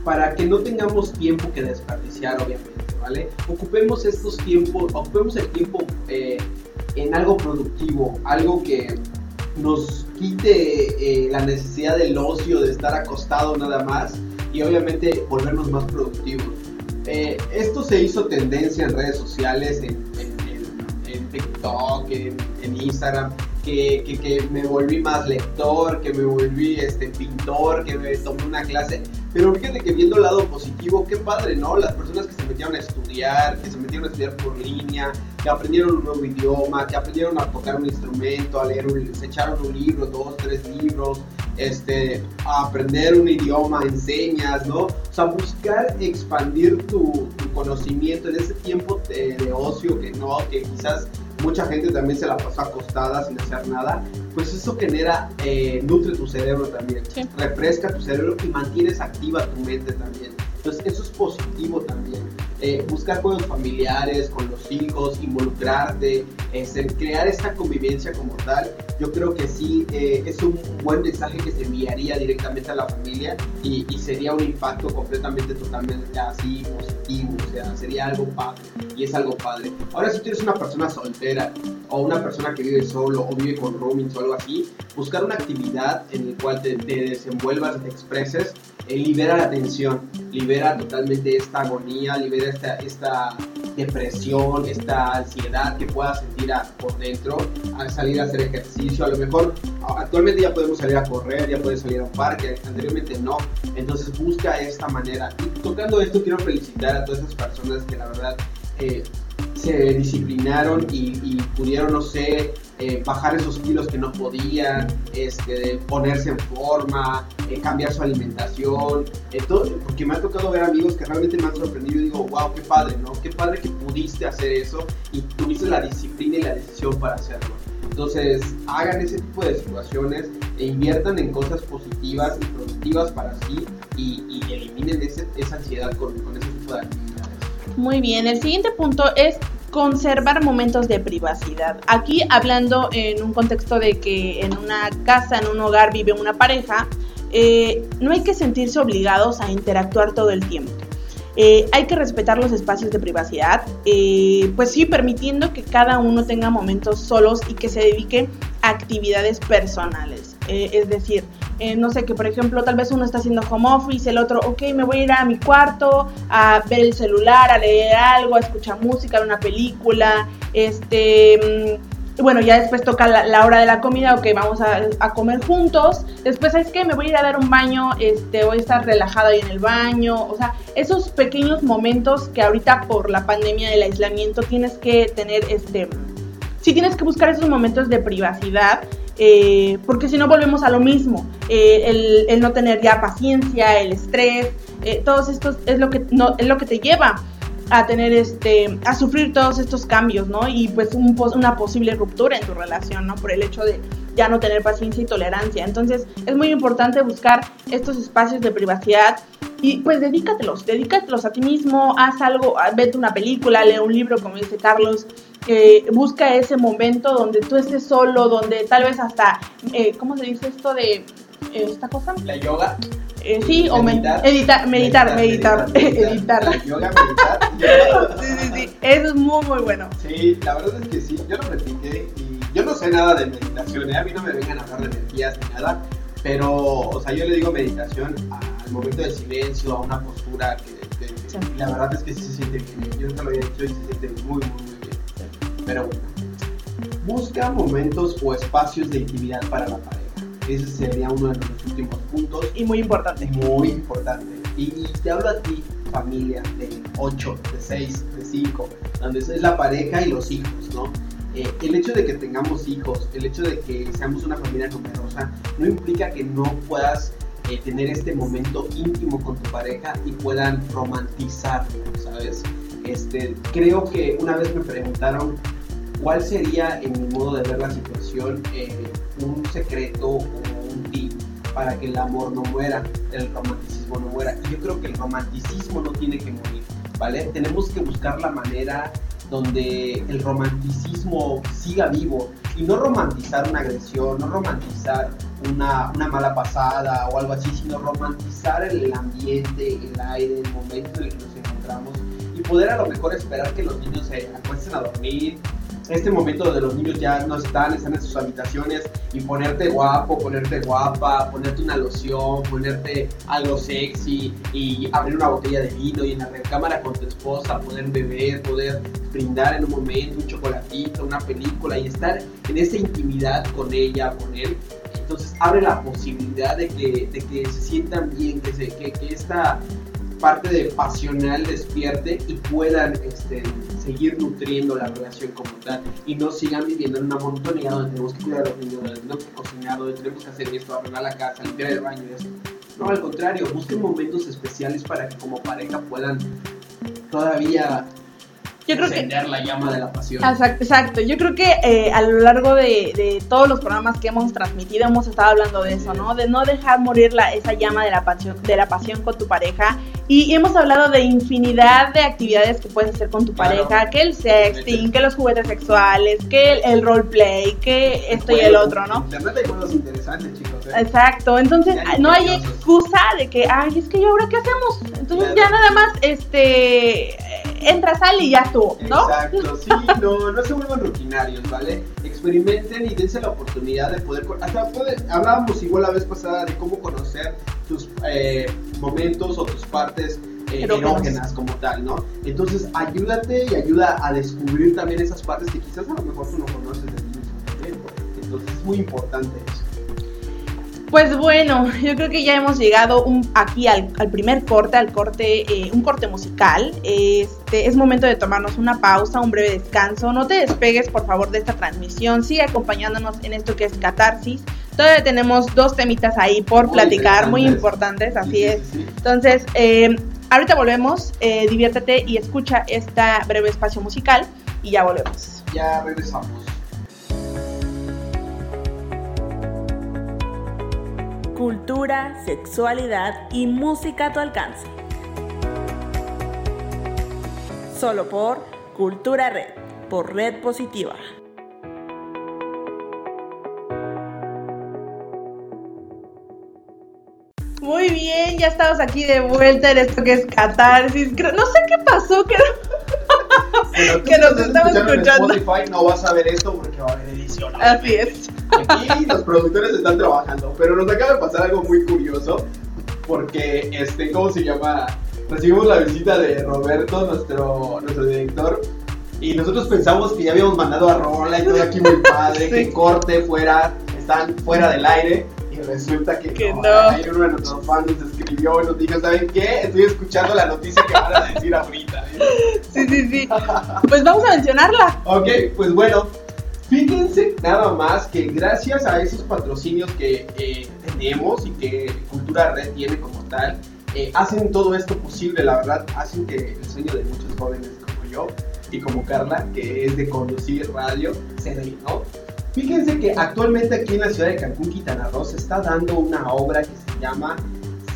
para que no tengamos tiempo que desperdiciar, obviamente, ¿vale? Ocupemos estos tiempos, ocupemos el tiempo eh, en algo productivo, algo que nos quite eh, la necesidad del ocio, de estar acostado nada más y obviamente volvernos más productivos. Eh, esto se hizo tendencia en redes sociales, en, TikTok, en, Instagram, que, que, me volví más lector, que me volví este, pintor, que me tomé una clase. Pero fíjate que viendo el lado positivo, qué padre, ¿no? Las personas que se metieron a estudiar, que se metieron a estudiar por línea, que aprendieron un nuevo idioma, que aprendieron a tocar un instrumento, a leer un, se echaron un libro, dos, tres libros, este, a aprender un idioma, enseñas, ¿no? O sea, buscar expandir tu, conocimiento en ese tiempo de, de, ocio que no, que quizás mucha gente también se la pasa acostada sin hacer nada, pues eso genera, eh, nutre tu cerebro también, refresca tu cerebro y mantienes activa tu mente también. Entonces eso es positivo también. Eh, buscar juegos familiares con los hijos, involucrarte, este, crear esta convivencia como tal, yo creo que sí eh, es un buen mensaje que se enviaría directamente a la familia y, sería un impacto completamente totalmente así positivo, o sea, sería algo padre y es algo padre. Ahora si tú eres una persona soltera o una persona que vive solo o vive con roomings o algo así, buscar una actividad en la cual te, te desenvuelvas, te expreses, eh, libera la tensión, libera totalmente esta agonía, libera esta, esta depresión, esta ansiedad que puedas sentir por dentro al salir a hacer ejercicio. A lo mejor actualmente ya podemos salir a correr, ya puedes salir a un parque, anteriormente no. Entonces busca esta manera. Y tocando esto quiero felicitar a todas esas personas que la verdad eh, se disciplinaron y, pudieron, no sé, eh, bajar esos kilos que no podían, este, ponerse en forma, eh, cambiar su alimentación, porque me ha tocado ver amigos que realmente me han sorprendido y digo, wow, qué padre, ¿no? Qué padre que pudiste hacer eso y tuviste la disciplina y la decisión para hacerlo. Entonces, hagan ese tipo de situaciones e inviertan en cosas positivas y productivas para sí y, eliminen esa ansiedad con, con ese tipo de actividades. Muy bien, el siguiente punto es conservar momentos de privacidad. Aquí hablando en un contexto de que en una casa, en un hogar vive una pareja, eh, no hay que sentirse obligados a interactuar todo el tiempo. Eh, hay que respetar los espacios de privacidad, eh, pues sí, permitiendo que cada uno tenga momentos solos y que se dedique a actividades personales. Es decir, eh, no sé, que por ejemplo tal vez uno está haciendo home office, el otro, ok, me voy a ir a mi cuarto a ver el celular, a leer algo, a escuchar música, a ver una película, este... mm, bueno, ya después toca la, hora de la comida, ok, vamos a, comer juntos. Después, ¿sabes qué? Me voy a ir a dar un baño, este, voy a estar relajada ahí en el baño. O sea, esos pequeños momentos que ahorita por la pandemia del aislamiento tienes que tener, este, sí tienes que buscar esos momentos de privacidad. Eh, porque si no volvemos a lo mismo, eh, el, el no tener ya paciencia, el estrés, eh, todos estos es lo que no es lo que te lleva a tener este a sufrir todos estos cambios, ¿no? Y pues un una posible ruptura en tu relación, ¿no? Por el hecho de ya no tener paciencia y tolerancia. Entonces, es muy importante buscar estos espacios de privacidad y pues dedícatelos, dedícatelos a ti mismo, haz algo, ah, vete una película, lee un libro, como dice Carlos, eh, busca ese momento donde tú estés solo, donde tal vez hasta, eh, ¿cómo se dice esto de eh, esta cosa? La yoga. Eh, sí, o Meditar. editar, meditar, meditar, editar. La yoga, meditar. <laughs> Sí, sí, sí, eso es muy, muy bueno. Sí, la verdad es que sí, yo lo practiqué y yo no sé nada de meditación, ¿eh? a mí no me vengan a hablar de energías ni nada, pero, o sea, yo le digo meditación al momento del silencio, a una postura que, que- Sí. y la verdad es que sí se siente bien, yo nunca lo había hecho y se siente muy, muy, muy bien. Pero bueno, busca momentos o espacios de intimidad para la pareja. Ese sería uno de los últimos puntos Y muy importante. muy importante. Y te hablo a ti, familia de 8, de 6, de 5, donde es la pareja y los hijos, ¿no? Eh, el hecho de que tengamos hijos, el hecho de que seamos una familia numerosa, no implica que no puedas eh, tener este momento íntimo con tu pareja y puedan romantizarlo, ¿sabes? Este, creo que una vez me preguntaron cuál sería, en mi modo de ver la situación, eh, un secreto o un tip para que el amor no muera, el romanticismo no muera. Y yo creo que el romanticismo no tiene que morir, ¿vale? Tenemos que buscar la manera donde el romanticismo siga vivo y no romantizar una agresión, no romantizar una, una mala pasada o algo así, sino romantizar el ambiente, el aire, el momento en el que nos encontramos y poder a lo mejor esperar que los niños se acuesten a dormir. Este momento donde los niños ya no están, están en sus habitaciones y ponerte guapo, ponerte guapa, ponerte una loción, ponerte algo sexy y abrir una botella de vino y en la recámara con tu esposa poder beber, poder brindar en un momento un chocolatito, una película y estar en esa intimidad con ella, con él. Entonces abre la posibilidad de que, de que se sientan bien, que, se, que, que esta parte de pasional despierte y puedan este, seguir nutriendo la relación como tal y no sigan viviendo en una monotonía donde tenemos que cuidar a los niños, donde tenemos que cocinar, donde tenemos que hacer esto, arreglar la casa, limpiar el baño y eso. No, al contrario, busquen momentos especiales para que como pareja puedan todavía Yo creo que la llama de la pasión. Exacto, exacto. Yo creo que eh, a lo largo de, de todos los programas que hemos transmitido hemos estado hablando de eso, ¿no? De no dejar morir la, esa llama de la pasión, de la pasión con tu pareja. Y, y hemos hablado de infinidad de actividades que puedes hacer con tu Claro. pareja, que el sexting, que los juguetes sexuales, que el, el roleplay, que esto y el otro, ¿no? Internet hay cosas interesantes, chicos. ¿eh? Exacto, entonces Ya no hay excusa de que, ay, es que yo ahora qué hacemos. Entonces Claro. ya nada más, este, entra, sale y ya estuvo, ¿no? Exacto, sí, no, no se vuelvan rutinarios, ¿vale? Experimenten y dense la oportunidad de poder, hasta hablábamos igual la vez pasada de cómo conocer tus eh, momentos o tus partes eh, Erógenas. como tal, ¿no? Entonces ayúdate y ayuda a descubrir también esas partes que quizás a lo mejor tú no conoces de ti mismo Entonces es muy importante eso. Pues bueno, yo creo que ya hemos llegado un- aquí al, al primer corte, al corte, eh, un corte musical. Este, es momento de tomarnos una pausa, un breve descanso. No te despegues, por favor, de esta transmisión. Sigue acompañándonos en esto que es Catarsis. Todavía tenemos dos temitas ahí por Muy platicar, muy importantes, así Sí, sí, es. sí, sí. Entonces, eh, ahorita volvemos, eh, diviértete y escucha este breve espacio musical y ya volvemos. Ya regresamos. Cultura, sexualidad y música a tu alcance. Solo por Cultura Red, por Red Positiva. Muy bien, ya estamos aquí de vuelta en esto que es Catarsis. No sé qué pasó, que <laughs> Que nos estás estamos escuchando en. Spotify no vas a ver esto porque va a haber edición. Así es. Aquí los productores están trabajando, pero nos acaba de pasar algo muy curioso, porque, este, ¿cómo se llama? Recibimos la visita de Roberto, nuestro, nuestro director, y nosotros pensamos que ya habíamos mandado a Rola y todo aquí muy padre, <laughs> que corte fuera, están fuera del aire. Y resulta que, Que no, no. Ahí uno de nuestros fans nos escribió y nos dijo, ¿saben qué? Estoy escuchando la noticia que van a decir ahorita. ¿eh?". <laughs> Sí, sí, sí. Pues vamos a mencionarla. Ok, pues bueno, fíjense nada más que gracias a esos patrocinios que eh, tenemos y que Cultura Red tiene como tal, eh, hacen todo esto posible, la verdad, hacen que el sueño de muchos jóvenes como yo y como Carla, que es de conducir radio, se dé, ¿no? Fíjense que actualmente aquí en la ciudad de Cancún, Quintana Roo, se está dando una obra que se llama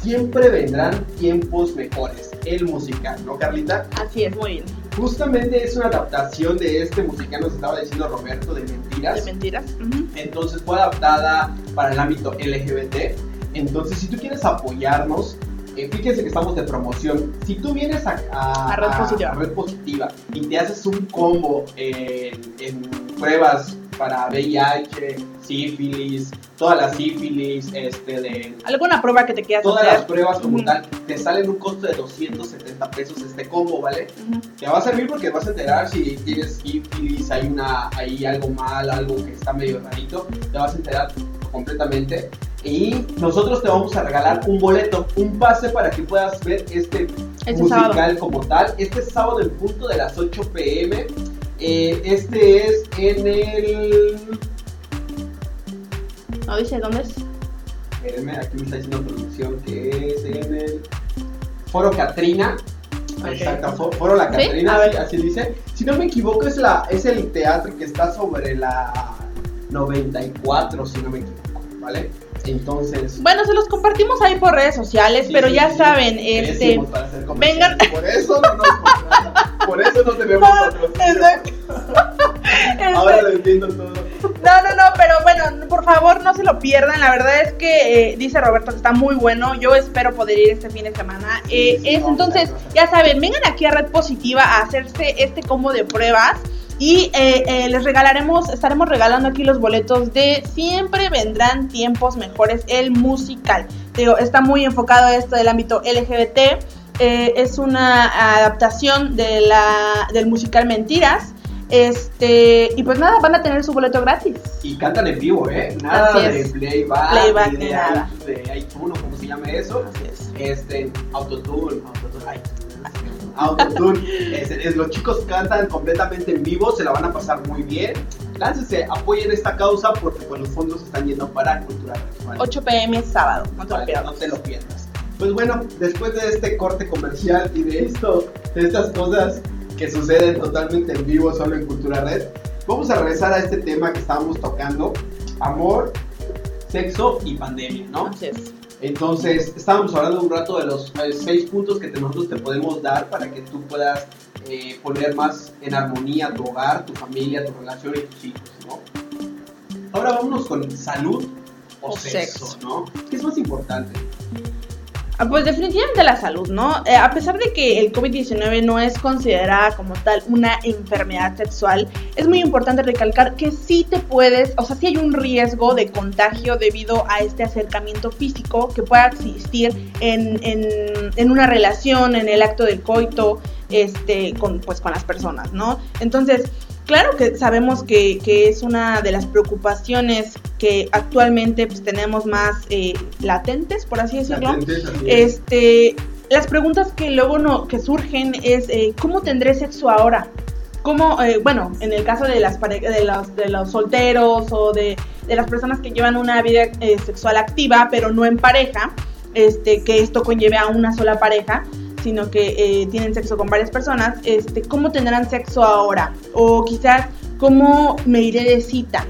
Siempre vendrán tiempos mejores, el musical, ¿no, Carlita? Así es, muy bien. Justamente es una adaptación de este musical, nos estaba diciendo Roberto, de Mentiras. De mentiras. Entonces fue adaptada para el ámbito LGBT. Entonces, si tú quieres apoyarnos, eh, fíjense que estamos de promoción. Si tú vienes a, a- A Red Positiva. a Red Positiva y te haces un combo en, en pruebas para VIH, sífilis, todas las sífilis, este, de ¿Alguna prueba que te quieras todas las hacer? pruebas como Ujú. tal, te salen un costo de 270 pesos este combo, ¿vale? Ujú. Te va a servir porque vas a enterar si tienes sífilis, hay una, hay algo mal, algo que está medio rarito, te vas a enterar completamente. Y nosotros te vamos a regalar un boleto, un pase para que puedas ver este Este musical sábado. como tal. Este sábado en punto de las 8 pm. Eh, este es en el. ¿No dice dónde es? Espérenme, aquí me está diciendo producción que es en el Foro Catrina. Exacto, Fo- Foro La. Catrina, así, así dice. Si no me equivoco, es, la, es el teatro que está sobre la 94, si no me equivoco, ¿vale? Entonces. Bueno, se los compartimos ahí por redes sociales, sí, pero ya sí, saben, este. vengan. <laughs> Por eso no nos Por eso no tenemos. Exacto. <laughs> Ahora Este, lo entiendo todo. No, no, no, pero bueno, por favor no se lo pierdan. La verdad es que eh, dice Roberto que está muy bueno. Yo espero poder ir este fin de semana. Sí, Eh, es, entonces, ya saben, vengan aquí a Red Positiva a hacerse este combo de pruebas. Y eh, eh, les regalaremos, estaremos regalando aquí los boletos de Siempre vendrán tiempos mejores, el musical. Digo, está muy enfocado esto del ámbito LGBT. Eh, es una adaptación de la, del musical Mentiras. Este, y pues nada, van a tener su boleto gratis. Y cantan en vivo, ¿eh? Nada Así de es. playback, Playback ni de, nada. de iTunes, como se llame eso. Así es. Este, autotune, autotune, autotune. Este, es- los chicos cantan completamente en vivo, se la van a pasar muy bien. Láncense, apoyen esta causa porque pues, los fondos están yendo para cultura ¿vale? 8 pm sábado, no te lo Vale, pierdas. no te lo pierdas. Pues bueno, después de este corte comercial y de esto, de estas cosas que suceden totalmente en vivo solo en Cultura Red, vamos a regresar a este tema que estábamos tocando, amor, sexo y pandemia, ¿no? Así es. Entonces, estábamos hablando un rato de los eh, seis puntos que te- nosotros te podemos dar para que tú puedas eh, poner más en armonía tu hogar, tu familia, tu relación y tus hijos, ¿no? Ahora vámonos con salud o, O sexo, sexo. ¿no? ¿Qué es más importante? Ah, Pues definitivamente la salud, ¿no? Eh, a pesar de que el COVID-19 no es considerada como tal una enfermedad sexual, es muy importante recalcar que sí te puedes, o sea, sí hay un riesgo de contagio debido a este acercamiento físico que pueda existir en, en- en una relación, en el acto del coito, este, con, pues, con las personas, ¿no? Entonces, claro que sabemos que, que es una de las preocupaciones que actualmente pues, tenemos más eh, latentes, por así decirlo. Latentes, así es. Este, las preguntas que luego no, que surgen es eh, ¿cómo tendré sexo ahora? ¿Cómo, eh, bueno, en el caso de las de los, de los solteros o de, de las personas que llevan una vida eh, sexual activa, pero no en pareja, este, que esto conlleve a una sola pareja, sino que eh, tienen sexo con varias personas, este, ¿cómo tendrán sexo ahora? O quizás, ¿cómo me iré de cita?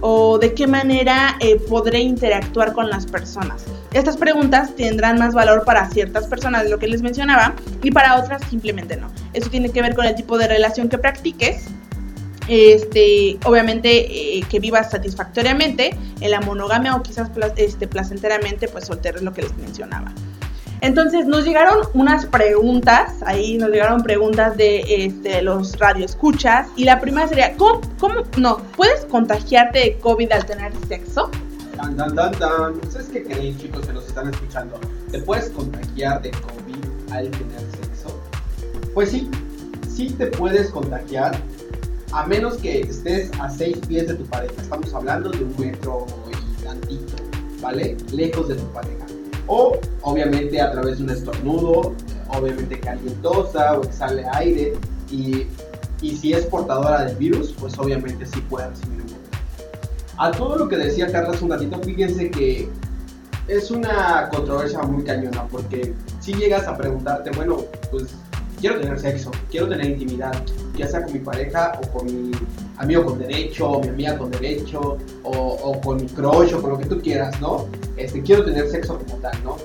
¿O de qué manera eh, podré interactuar con las personas? Estas preguntas tendrán más valor para ciertas personas, lo que les mencionaba, y para otras simplemente no. Eso tiene que ver con el tipo de relación que practiques. Este, obviamente eh, que vivas satisfactoriamente en la monogamia o quizás este, placenteramente, pues soltero es lo que les mencionaba. Entonces nos llegaron unas preguntas, ahí nos llegaron preguntas de este, los radioescuchas y la primera sería, ¿cómo, cómo, no, puedes contagiarte de COVID al tener sexo? Tan, tan, tan, tan. ¿Ustedes qué creen, chicos, que nos están escuchando? ¿Te puedes contagiar de COVID al tener sexo? Pues sí, sí te puedes contagiar, a menos que estés a seis pies de tu pareja. Estamos hablando de un metro y tantito, ¿vale? Lejos de tu pareja. O, obviamente, a través de un estornudo, obviamente que alguien tosa o que sale aire. Y, y si es portadora del virus, pues obviamente sí puede recibir un. A todo lo que decía Carla hace un ratito, fíjense que es una controversia muy cañona, porque si llegas a preguntarte, bueno, pues quiero tener sexo, quiero tener intimidad, ya sea con mi pareja o con mi amigo con derecho, o mi amiga con derecho, o, o con mi crush, o con lo que tú quieras, ¿no? Este, quiero tener sexo como tal, ¿no?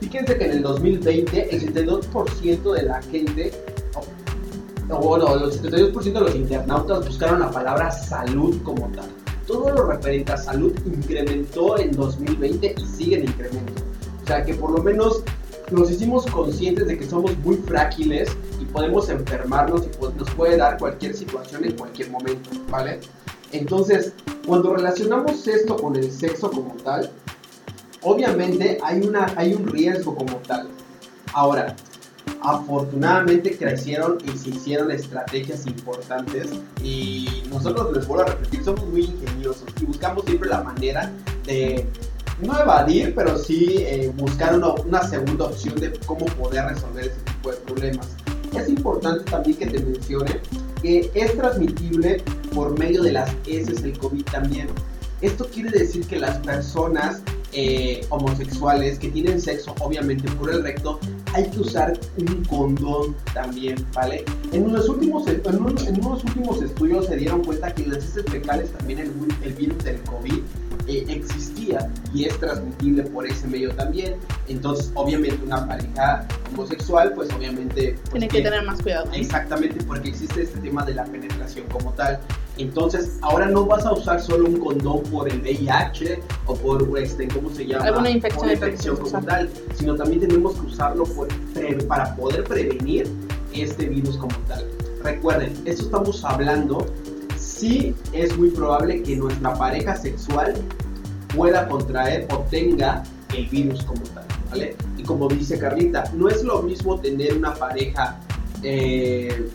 Fíjense que en el 2020 el 72% de la gente, o, o bueno, el 72% de los internautas buscaron la palabra salud como tal. Todo lo referente a salud incrementó en 2020 y sigue en incremento. O sea que por lo menos nos hicimos conscientes de que somos muy frágiles podemos enfermarnos y pues, nos puede dar cualquier situación en cualquier momento, ¿vale? Entonces, cuando relacionamos esto con el sexo como tal, obviamente hay, una, hay un riesgo como tal. Ahora, afortunadamente crecieron y se hicieron estrategias importantes y nosotros les vuelvo a repetir, somos muy ingeniosos y buscamos siempre la manera de no evadir, pero sí eh, buscar una, una, segunda opción de cómo poder resolver ese tipo de problemas. Es importante también que te mencione que es transmitible por medio de las heces el COVID también. Esto quiere decir que las personas eh, homosexuales que tienen sexo, obviamente por el recto, hay que usar un condón también, ¿vale? En los últimos, en, un, unos últimos estudios se dieron cuenta que las heces fecales también el virus del COVID eh, existía y es transmitible por ese medio también. Entonces, obviamente, una pareja homosexual, pues obviamente... Pues, Tiene que tener más cuidado. Exactamente, porque existe este tema de la penetración como tal. Entonces, ahora no vas a usar solo un condón por el VIH o por, este, ¿cómo se llama? Alguna infección, Una infección como tal, sino también tenemos que usarlo por, para poder prevenir este virus como tal. Recuerden, esto estamos hablando sí es muy probable que nuestra pareja sexual pueda contraer o tenga el virus como tal, ¿vale? Y como dice Carlita, no es lo mismo tener una pareja eh,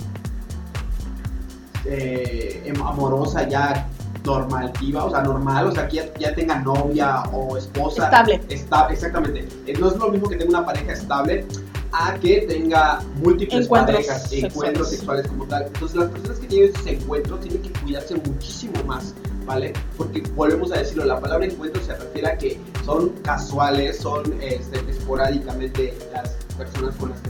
eh, amorosa ya normativa, o sea, normal, o sea, que ya, ya tenga novia o esposa. Estable. Está, exactamente. Eh, no es lo mismo que tenga una pareja estable a que tenga múltiples Encuentros parejas, sexuales. encuentros sexuales como tal. Entonces las personas que tienen esos encuentros tienen que muchísimo más, ¿vale? Porque volvemos a decirlo, la palabra encuentro se refiere a que son casuales, son este, esporádicamente las personas con las que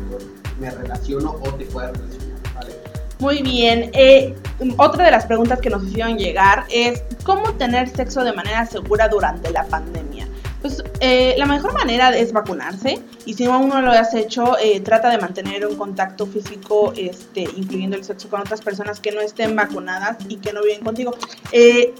me relaciono o te puedo relacionar, ¿vale? Muy bien. Eh, otra de las preguntas que nos hicieron llegar es ¿cómo tener sexo de manera segura durante la pandemia? Pues eh, la mejor manera es vacunarse y si aún no lo has hecho, eh, trata de mantener un contacto físico, este, incluyendo el sexo con otras personas que no estén vacunadas y que no viven contigo. Eh,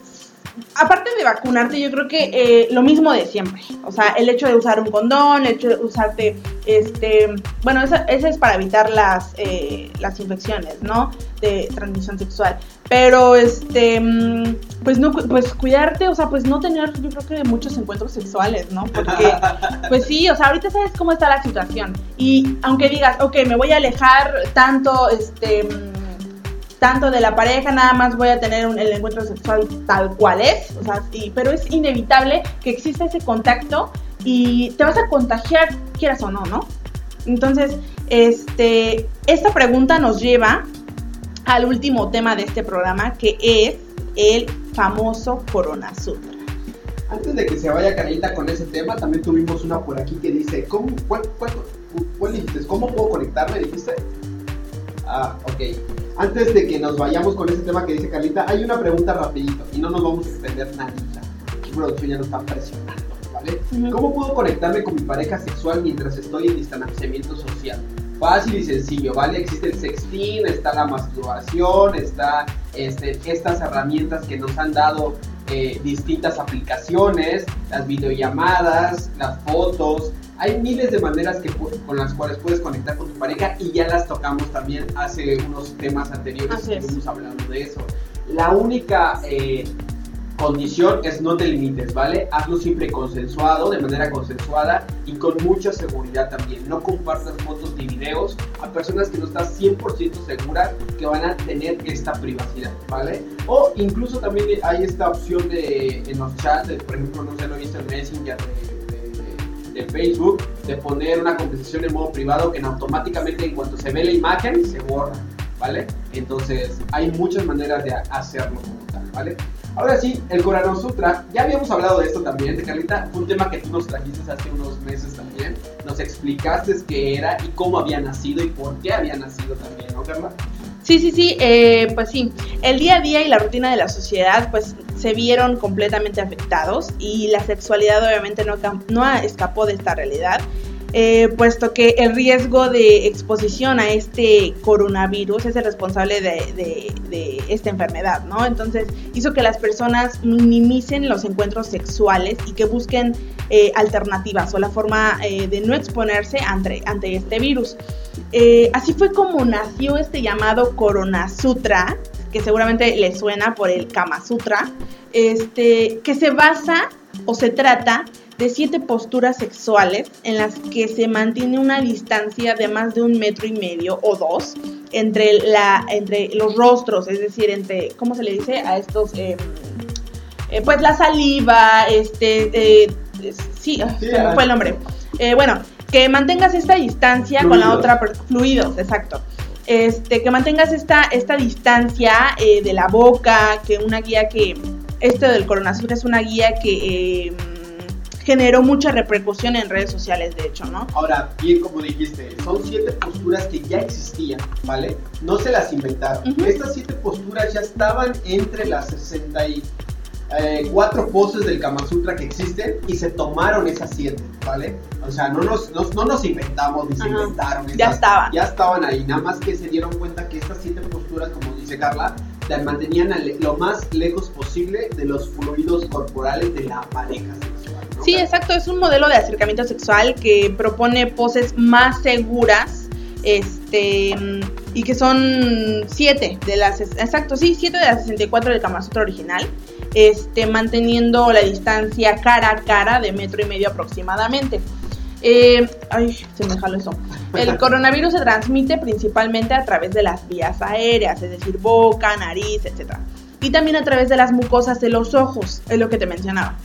aparte de vacunarte, yo creo que eh, lo mismo de siempre. O sea, el hecho de usar un condón, el hecho de usarte, este, bueno, eso, eso es para evitar las, eh, las infecciones, ¿no? De transmisión sexual. Pero, este, mm, pues no, pues cuidarte, o sea, pues no tener, yo creo que muchos encuentros sexuales, ¿no? Porque, <laughs> pues sí, o sea, ahorita sabes cómo está la situación. Y aunque digas, ok, me voy a alejar tanto, este... tanto de la pareja, nada más voy a tener el encuentro sexual tal cual es, o sea, sí, pero es inevitable que exista ese contacto y te vas a contagiar, quieras o no, ¿no? Entonces, este, esta pregunta nos lleva al último tema de este programa, que es el famoso Corona Sutra. Antes de que se vaya Carlita con ese tema, también tuvimos una por aquí que dice, ¿cómo, cuál, cuál, cuál? ¿Cómo puedo conectarme? Dijiste. Ah, ok. Antes de que nos vayamos con ese tema que dice Carlita, hay una pregunta rapidito y no nos vamos a extender nadita. Aquí producción ya nos está presionando, ¿vale? ¿Cómo puedo conectarme con mi pareja sexual mientras estoy en distanciamiento social? Fácil y sencillo, ¿vale? Existe el sexting, está la masturbación, está este, estas herramientas que nos han dado eh, distintas aplicaciones, las videollamadas, las fotos, Hay miles de maneras que, con las cuales puedes conectar con tu pareja y ya las tocamos también hace unos temas anteriores. Así es. Estuvimos hablando de eso. La única eh, condición es no te limites, ¿vale? Hazlo siempre consensuado, de manera consensuada y con mucha seguridad también. No compartas fotos ni videos a personas que no estás 100% seguras que van a tener esta privacidad, ¿vale? O incluso también hay esta opción de en los chats, de, por ejemplo, no sé, lo he visto en Messenger de, de- de- Facebook, de poner una conversación en modo privado que en automáticamente en cuanto se ve la imagen se borra, ¿vale? Entonces hay muchas maneras de hacerlo como tal, ¿vale? Ahora sí, el Corano Sutra, ya habíamos hablado de esto también, de Carlita, fue un tema que tú nos trajiste hace unos meses también, nos explicaste qué era y cómo había nacido y por qué había nacido también, ¿no, Carla? Sí, sí, sí, eh, pues sí. El día a día y la rutina de la sociedad, pues se vieron completamente afectados y la sexualidad obviamente no, no escapó de esta realidad, eh, puesto que el riesgo de exposición a este coronavirus es el responsable de, esta enfermedad, ¿no? Entonces hizo que las personas minimicen los encuentros sexuales y que busquen eh, alternativas o la forma eh, de no exponerse ante, este virus. Así fue como nació este llamado Corona Sutra, que seguramente le suena por el Kama Sutra, este, que se basa o se trata de siete posturas sexuales en las que se mantiene una distancia de más de un metro y medio o dos entre, la, entre los rostros, es decir, entre, ¿cómo se le dice? A estos, eh, eh, pues la saliva, este, eh, sí, Sí, fue el nombre. Bueno, que mantengas esta distancia con la otra fluidos, exacto. Este, que mantengas esta, esta distancia de la boca, que una guía que, este del coronavirus es una guía que eh, generó mucha repercusión en redes sociales, de hecho, ¿no? Ahora, bien como dijiste, son siete posturas que ya existían, ¿vale? No se las inventaron. Ujú. Estas siete posturas ya estaban entre las 64 poses del Kama Sutra que existen y se tomaron esas siete, ¿vale? O sea, no nos, no, no nos inventamos ni se Ajá. inventaron. Ya estas- estaban. Ya estaban ahí, nada más que se dieron cuenta que estas siete posturas, como dice Carla, te mantenían lo más lejos posible de los fluidos corporales de la pareja sexual. ¿no, Sí, exacto, es un modelo de acercamiento sexual que propone poses más seguras, este, y que son siete de las, exacto, sí, siete de las 64 del Kama Sutra original, este, manteniendo la distancia cara a cara de metro y medio aproximadamente. Eh, ay, se me jaló eso. El <laughs> coronavirus se transmite principalmente a través de las vías aéreas, es decir, boca, nariz, etc. Y también a través de las mucosas de los ojos, es lo que te mencionaba.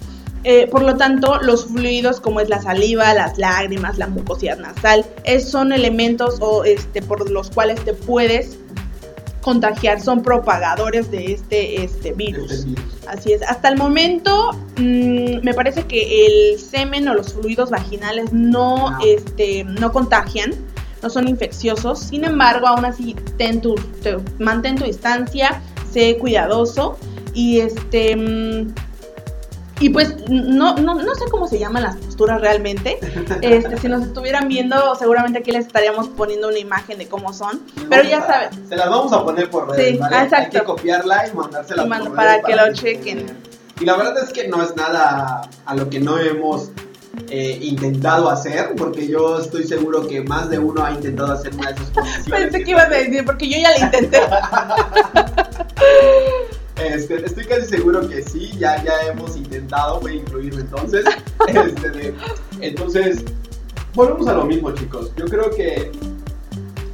Eh, por lo tanto, los fluidos como es la saliva, las lágrimas, la mucosidad nasal, es- son elementos o, este, por los cuales te puedes contagiar, son propagadores de este, este virus. Este virus. Así es. Hasta el momento, mm, me parece que el semen o los fluidos vaginales no, No. Este, no contagian, no son infecciosos. Sin embargo, aún así, ten tu, te- mantén tu distancia, sé cuidadoso y este. Y pues no, no, no sé cómo se llaman las posturas realmente. <laughs> Este, si nos estuvieran viendo, seguramente aquí les estaríamos poniendo una imagen de cómo son. Pero ya saben. Se las vamos a poner por redes, Sí, ¿vale? exacto. Hay que copiarla y mandársela Y por mand- redes para que lo chequen. Y la verdad es que no es nada a lo que no hemos eh, intentado hacer, porque yo estoy seguro que más de uno ha intentado hacer una de esas posiciones. <laughs> Pensé que ibas a decir, porque yo ya la intenté. <laughs> Este, estoy casi seguro que sí, ya, ya hemos intentado, incluirme entonces. <laughs> Este, de- entonces, volvemos a lo mismo, chicos. Yo creo que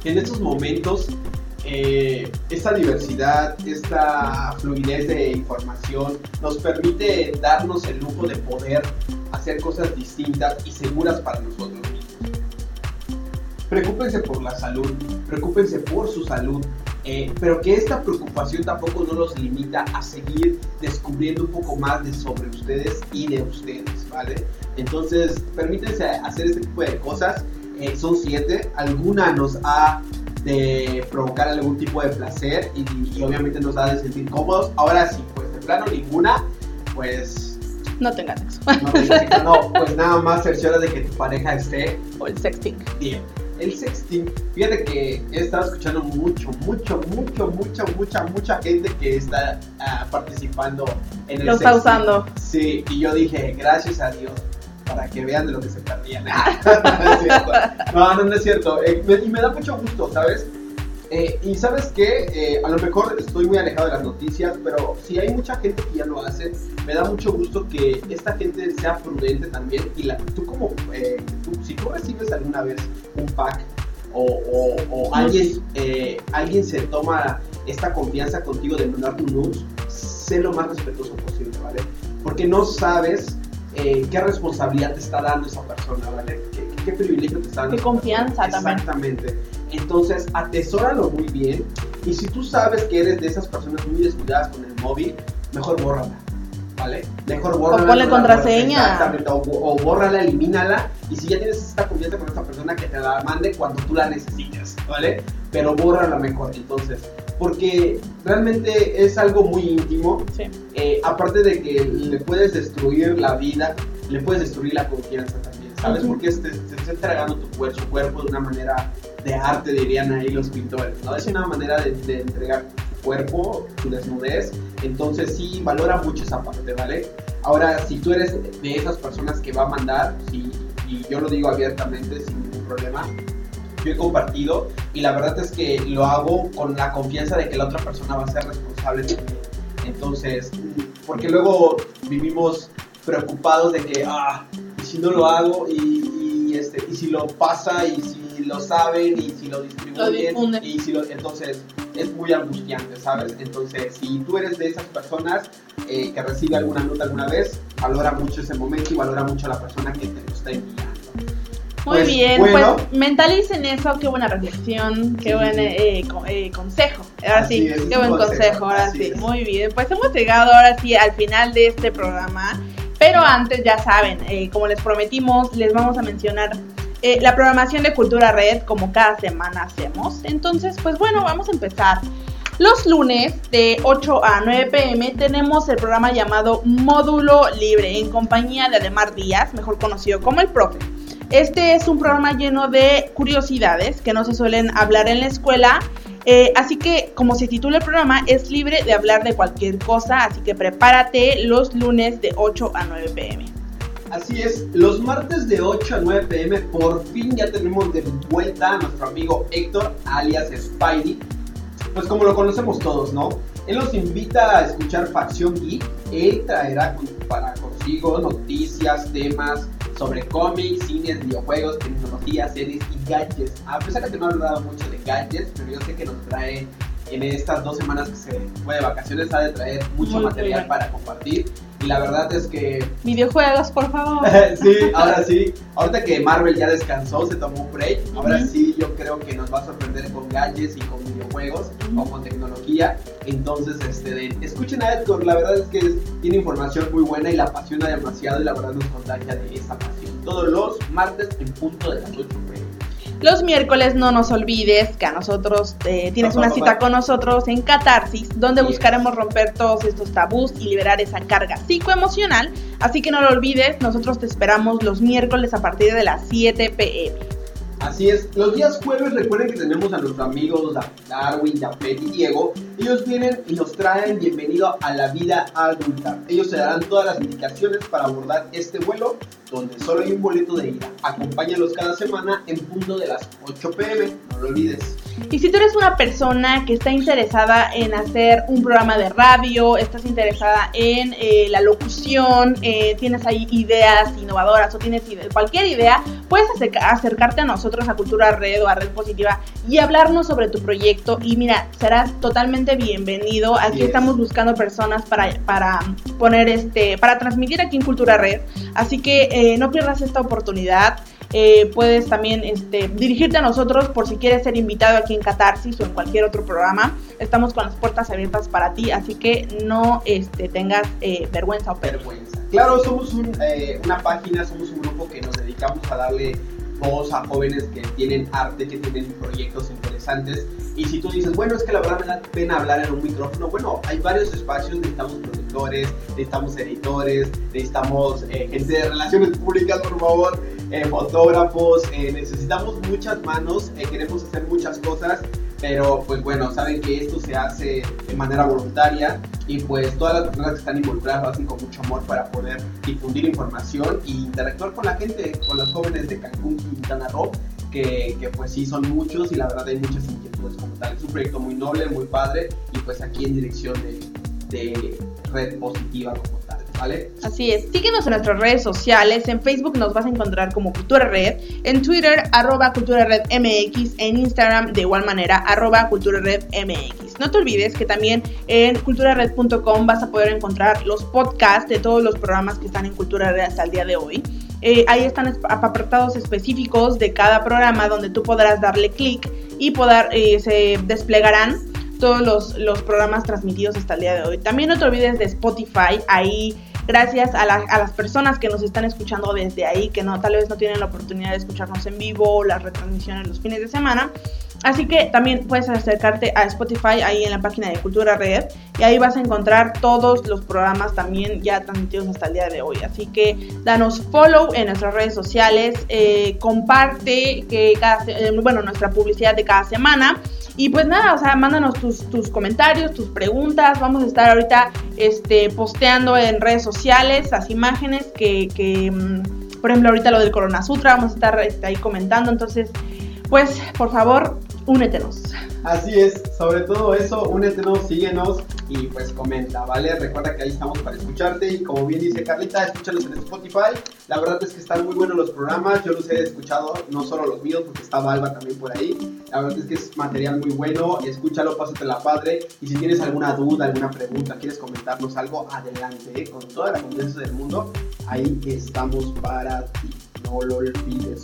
en estos momentos, eh, esta diversidad, esta fluidez de información nos permite darnos el lujo de poder hacer cosas distintas y seguras para nosotros mismos. Preocúpense por la salud, preocúpense por su salud, eh, pero que esta preocupación tampoco no los limita a seguir descubriendo un poco más de sobre ustedes y de ustedes, ¿vale? Entonces, permítanse hacer este tipo de cosas. eh, son siete, alguna nos ha de provocar algún tipo de placer y, y obviamente nos ha de sentir cómodos. Ahora sí, pues de plano ninguna, pues No tengas sexo. no, no, pues nada más cerciora de que tu pareja esté O el sexting. Bien, el sexting, fíjate que he estado escuchando mucho, mucho, mucho, mucha, mucha, mucha gente que está ah, participando en el Lo está sexting. usando. Sí, y yo dije, gracias a Dios, para que vean de lo que se perdían. <laughs> no, no, no, no es cierto. Eh, me- y me da mucho gusto, ¿sabes? Eh, y sabes que a lo mejor estoy muy alejado de las noticias, pero si hay mucha gente que ya lo hace, me da mucho gusto que esta gente sea prudente también. Y la, tú como, eh, tú- si tú recibes alguna vez un pack o, o- o alguien, eh, alguien se toma esta confianza contigo de mandar tu nudes, sé lo más respetuoso posible, ¿vale? Porque no sabes eh, qué responsabilidad te está dando esa persona, ¿vale? ¿Qué, qué privilegio te está dando? Qué confianza también. Exactamente. Entonces, atesóralo muy bien. Y si tú sabes que eres de esas personas muy descuidadas con el móvil, mejor bórrala. ¿Vale? Mejor bórrala. ponle no la contraseña. Exactamente. O, o bórrala, elimínala. Y si ya tienes esta confianza con esta persona, que te la mande cuando tú la necesites. ¿Vale? Pero bórrala mejor. Entonces, porque realmente es algo muy íntimo. Sí. Eh, aparte de que le puedes destruir la vida, le puedes destruir la confianza también, ¿sabes? Porque te está entregando tu cuerpo, su cuerpo de una manera de arte, dirían ahí los pintores, ¿no? Es una manera de, de entregar cuerpo, tu desnudez, entonces sí, valora mucho esa parte, ¿vale? Ahora, si tú eres de esas personas que va a mandar, y yo lo digo abiertamente, sin ningún problema, yo he compartido y la verdad es que lo hago con la confianza de que la otra persona va a ser responsable también. Entonces, porque luego vivimos preocupados de que, ah, y si no lo hago y, este, y si lo pasa y si lo saben y si lo distribuyen y si lo, entonces es muy angustiante, ¿sabes? Entonces, si tú eres de esas personas eh, que recibe alguna nota alguna vez, valora mucho ese momento y valora mucho a la persona que te lo está enviando. Muy Pues, bien, bueno. pues mentalicen eso, qué buena reflexión, qué Sí. buen eh, co- eh, consejo. Ahora Así sí, es, qué buen consejo, consejo, ahora sí. es. Muy bien, pues hemos llegado ahora sí al final de este programa, pero antes ya saben, eh, como les prometimos, les vamos a mencionar eh, la programación de Cultura Red como cada semana hacemos. Entonces, pues bueno, vamos a empezar. Los lunes de 8 a 9 pm tenemos el programa llamado Módulo Libre en compañía de Ademar Díaz, mejor conocido como el profe. Este es un programa lleno de curiosidades que no se suelen hablar en la escuela. eh, así que, como se titula el programa, es libre de hablar de cualquier cosa. Así que prepárate los lunes de 8 a 9 pm. Así es, los martes de 8 a 9 pm por fin ya tenemos de vuelta a nuestro amigo Héctor, alias Spidey. Pues como lo conocemos todos, ¿no? Él nos invita a escuchar Facción Geek. Él traerá para consigo noticias, temas sobre cómics, cines, videojuegos, tecnología, series y gadgets. A pesar de que no ha hablado mucho de gadgets, pero yo sé que nos trae en estas dos semanas que se fue de vacaciones, ha de traer mucho Muy material bien. para compartir. Y la verdad es que Videojuegos, por favor. <laughs> sí, ahora sí. Ahorita que Marvel ya descansó, se tomó un break. Ahora sí, yo creo que nos va a sorprender con gadgets y con videojuegos Ujú. o con tecnología. Entonces, este, de- escuchen a Edgar. La verdad es que tiene información muy buena y la apasiona demasiado. Y la verdad nos contagia de esa pasión. Todos los martes en punto de las 8 pm. Los miércoles no nos olvides que a nosotros eh, tienes una cita con nosotros en Catarsis, donde buscaremos romper todos estos tabús y liberar esa carga psicoemocional. Así que no lo olvides, nosotros te esperamos los miércoles a partir de las 7 pm. Así es, los días jueves recuerden que tenemos a nuestros amigos Da- Darwin, Japet y Diego. Ellos vienen y nos traen bienvenido a la vida adulta. Ellos te darán todas las indicaciones para abordar este vuelo donde solo hay un boleto de ida. Acompáñalos cada semana en punto de las 8 pm, no lo olvides. Y si tú eres una persona que está interesada en hacer un programa de radio, estás interesada en eh, la locución, eh, tienes ahí ideas innovadoras o tienes ide- cualquier idea, puedes acerca- acercarte a nosotros, a Cultura Red o a Red Positiva y hablarnos sobre tu proyecto. Y mira, serás totalmente bienvenido. Aquí es. estamos buscando personas para, para poner este, para transmitir aquí en Cultura Red. Así que eh, no pierdas esta oportunidad. Eh, puedes también este, dirigirte a nosotros por si quieres ser invitado aquí en Catarsis o en cualquier otro programa. Estamos con las puertas abiertas para ti, así que no este, tengas eh, vergüenza o vergüenza. Claro, somos un, eh, una página, somos un grupo que nos dedicamos a darle voz a jóvenes que tienen arte, que tienen proyectos interesantes. Y si tú dices, bueno, es que la verdad me da pena hablar en un micrófono, bueno, hay varios espacios, necesitamos productores, necesitamos editores, necesitamos eh, gente de relaciones públicas, por favor, eh, fotógrafos, eh, necesitamos muchas manos, queremos hacer muchas cosas. Pero pues bueno, saben que esto se hace de manera voluntaria y pues todas las personas que están involucradas lo hacen con mucho amor para poder difundir información e interactuar con la gente, con los jóvenes de Cancún, Quintana Roo, que, que pues sí son muchos y la verdad hay muchas inquietudes como tal. Es un proyecto muy noble, muy padre y pues aquí en dirección de, de red positiva como tal. ¿Vale? Así es, síguenos en nuestras redes sociales, en Facebook nos vas a encontrar como Cultura Red, en Twitter arroba Cultura Red MX, en Instagram de igual manera arroba Cultura Red MX. No te olvides que también en culturared.com vas a poder encontrar los podcasts de todos los programas que están en Cultura Red hasta el día de hoy. Eh, ahí están apartados específicos de cada programa donde tú podrás darle clic y poder, eh, se desplegarán todos los, los programas transmitidos hasta el día de hoy. También no te olvides de Spotify, ahí gracias a, la- a las personas que nos están escuchando desde ahí, que no tal vez no tienen la oportunidad de escucharnos en vivo las retransmisiones los fines de semana. Así que también puedes acercarte a Spotify ahí en la página de Cultura Red y ahí vas a encontrar todos los programas también ya transmitidos hasta el día de hoy. Así que danos follow en nuestras redes sociales, eh, comparte que cada, eh, bueno, nuestra publicidad de cada semana. Y pues nada, o sea, mándanos tus, tus comentarios, tus preguntas. Vamos a estar ahorita este, posteando en redes sociales las imágenes que, mm, por ejemplo, ahorita lo del Corona Sutra, vamos a estar este, ahí comentando. Entonces, pues, por favor, únetenos. Así es, sobre todo eso, únetenos, síguenos y pues comenta, ¿vale? Recuerda que ahí estamos para escucharte y como bien dice Carlita, escúchalos en Spotify. La verdad es que están muy buenos los programas, yo los he escuchado, no solo los míos, porque está Alba también por ahí. La verdad es que es material muy bueno, escúchalo, pásatela padre. Y si tienes alguna duda, alguna pregunta, quieres comentarnos algo, adelante, ¿eh? con toda la confianza del mundo, ahí estamos para ti. No lo olvides.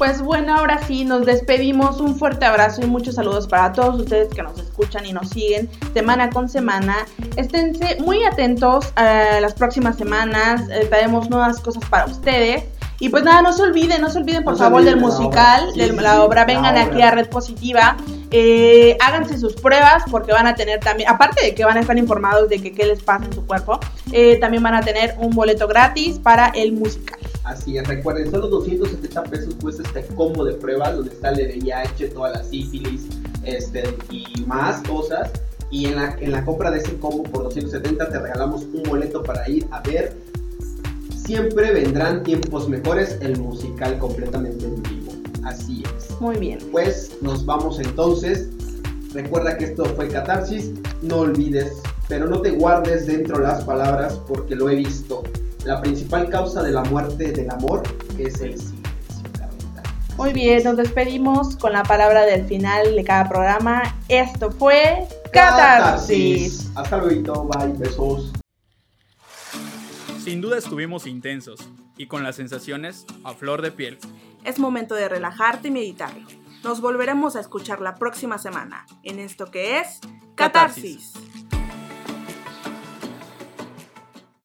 Pues bueno, ahora sí, nos despedimos. Un fuerte abrazo y muchos saludos para todos ustedes que nos escuchan y nos siguen semana con semana. Esténse muy atentos a las próximas semanas. eh, traemos nuevas cosas para ustedes. Y pues nada, no se olviden, no se olviden por No favor del olviden musical. Sí, de sí, la obra. la Vengan obra. aquí a Red Positiva. eh, háganse sus pruebas porque van a tener también, aparte de que van a estar informados de que qué les pasa en su cuerpo, eh, también van a tener un boleto gratis para el musical. Así es, recuerden, solo 270 pesos cuesta este combo de pruebas donde está el VIH, toda la sífilis este, y más cosas. Y en la, en la compra de ese combo por 270 te regalamos un boleto para ir a ver. Siempre vendrán tiempos mejores, el musical completamente en vivo. Así es. Muy bien. Pues nos vamos entonces. Recuerda que esto fue Catarsis. No olvides, pero no te guardes dentro las palabras porque lo he visto. La principal causa de la muerte del amor es el silencio. Muy bien, nos despedimos con la palabra del final de cada programa. Esto fue Catarsis. Hasta luego, bye, besos. Sin duda estuvimos intensos y con las sensaciones a flor de piel. Es momento de relajarte y meditar. Nos volveremos a escuchar la próxima semana en esto que es Catarsis. Catarsis.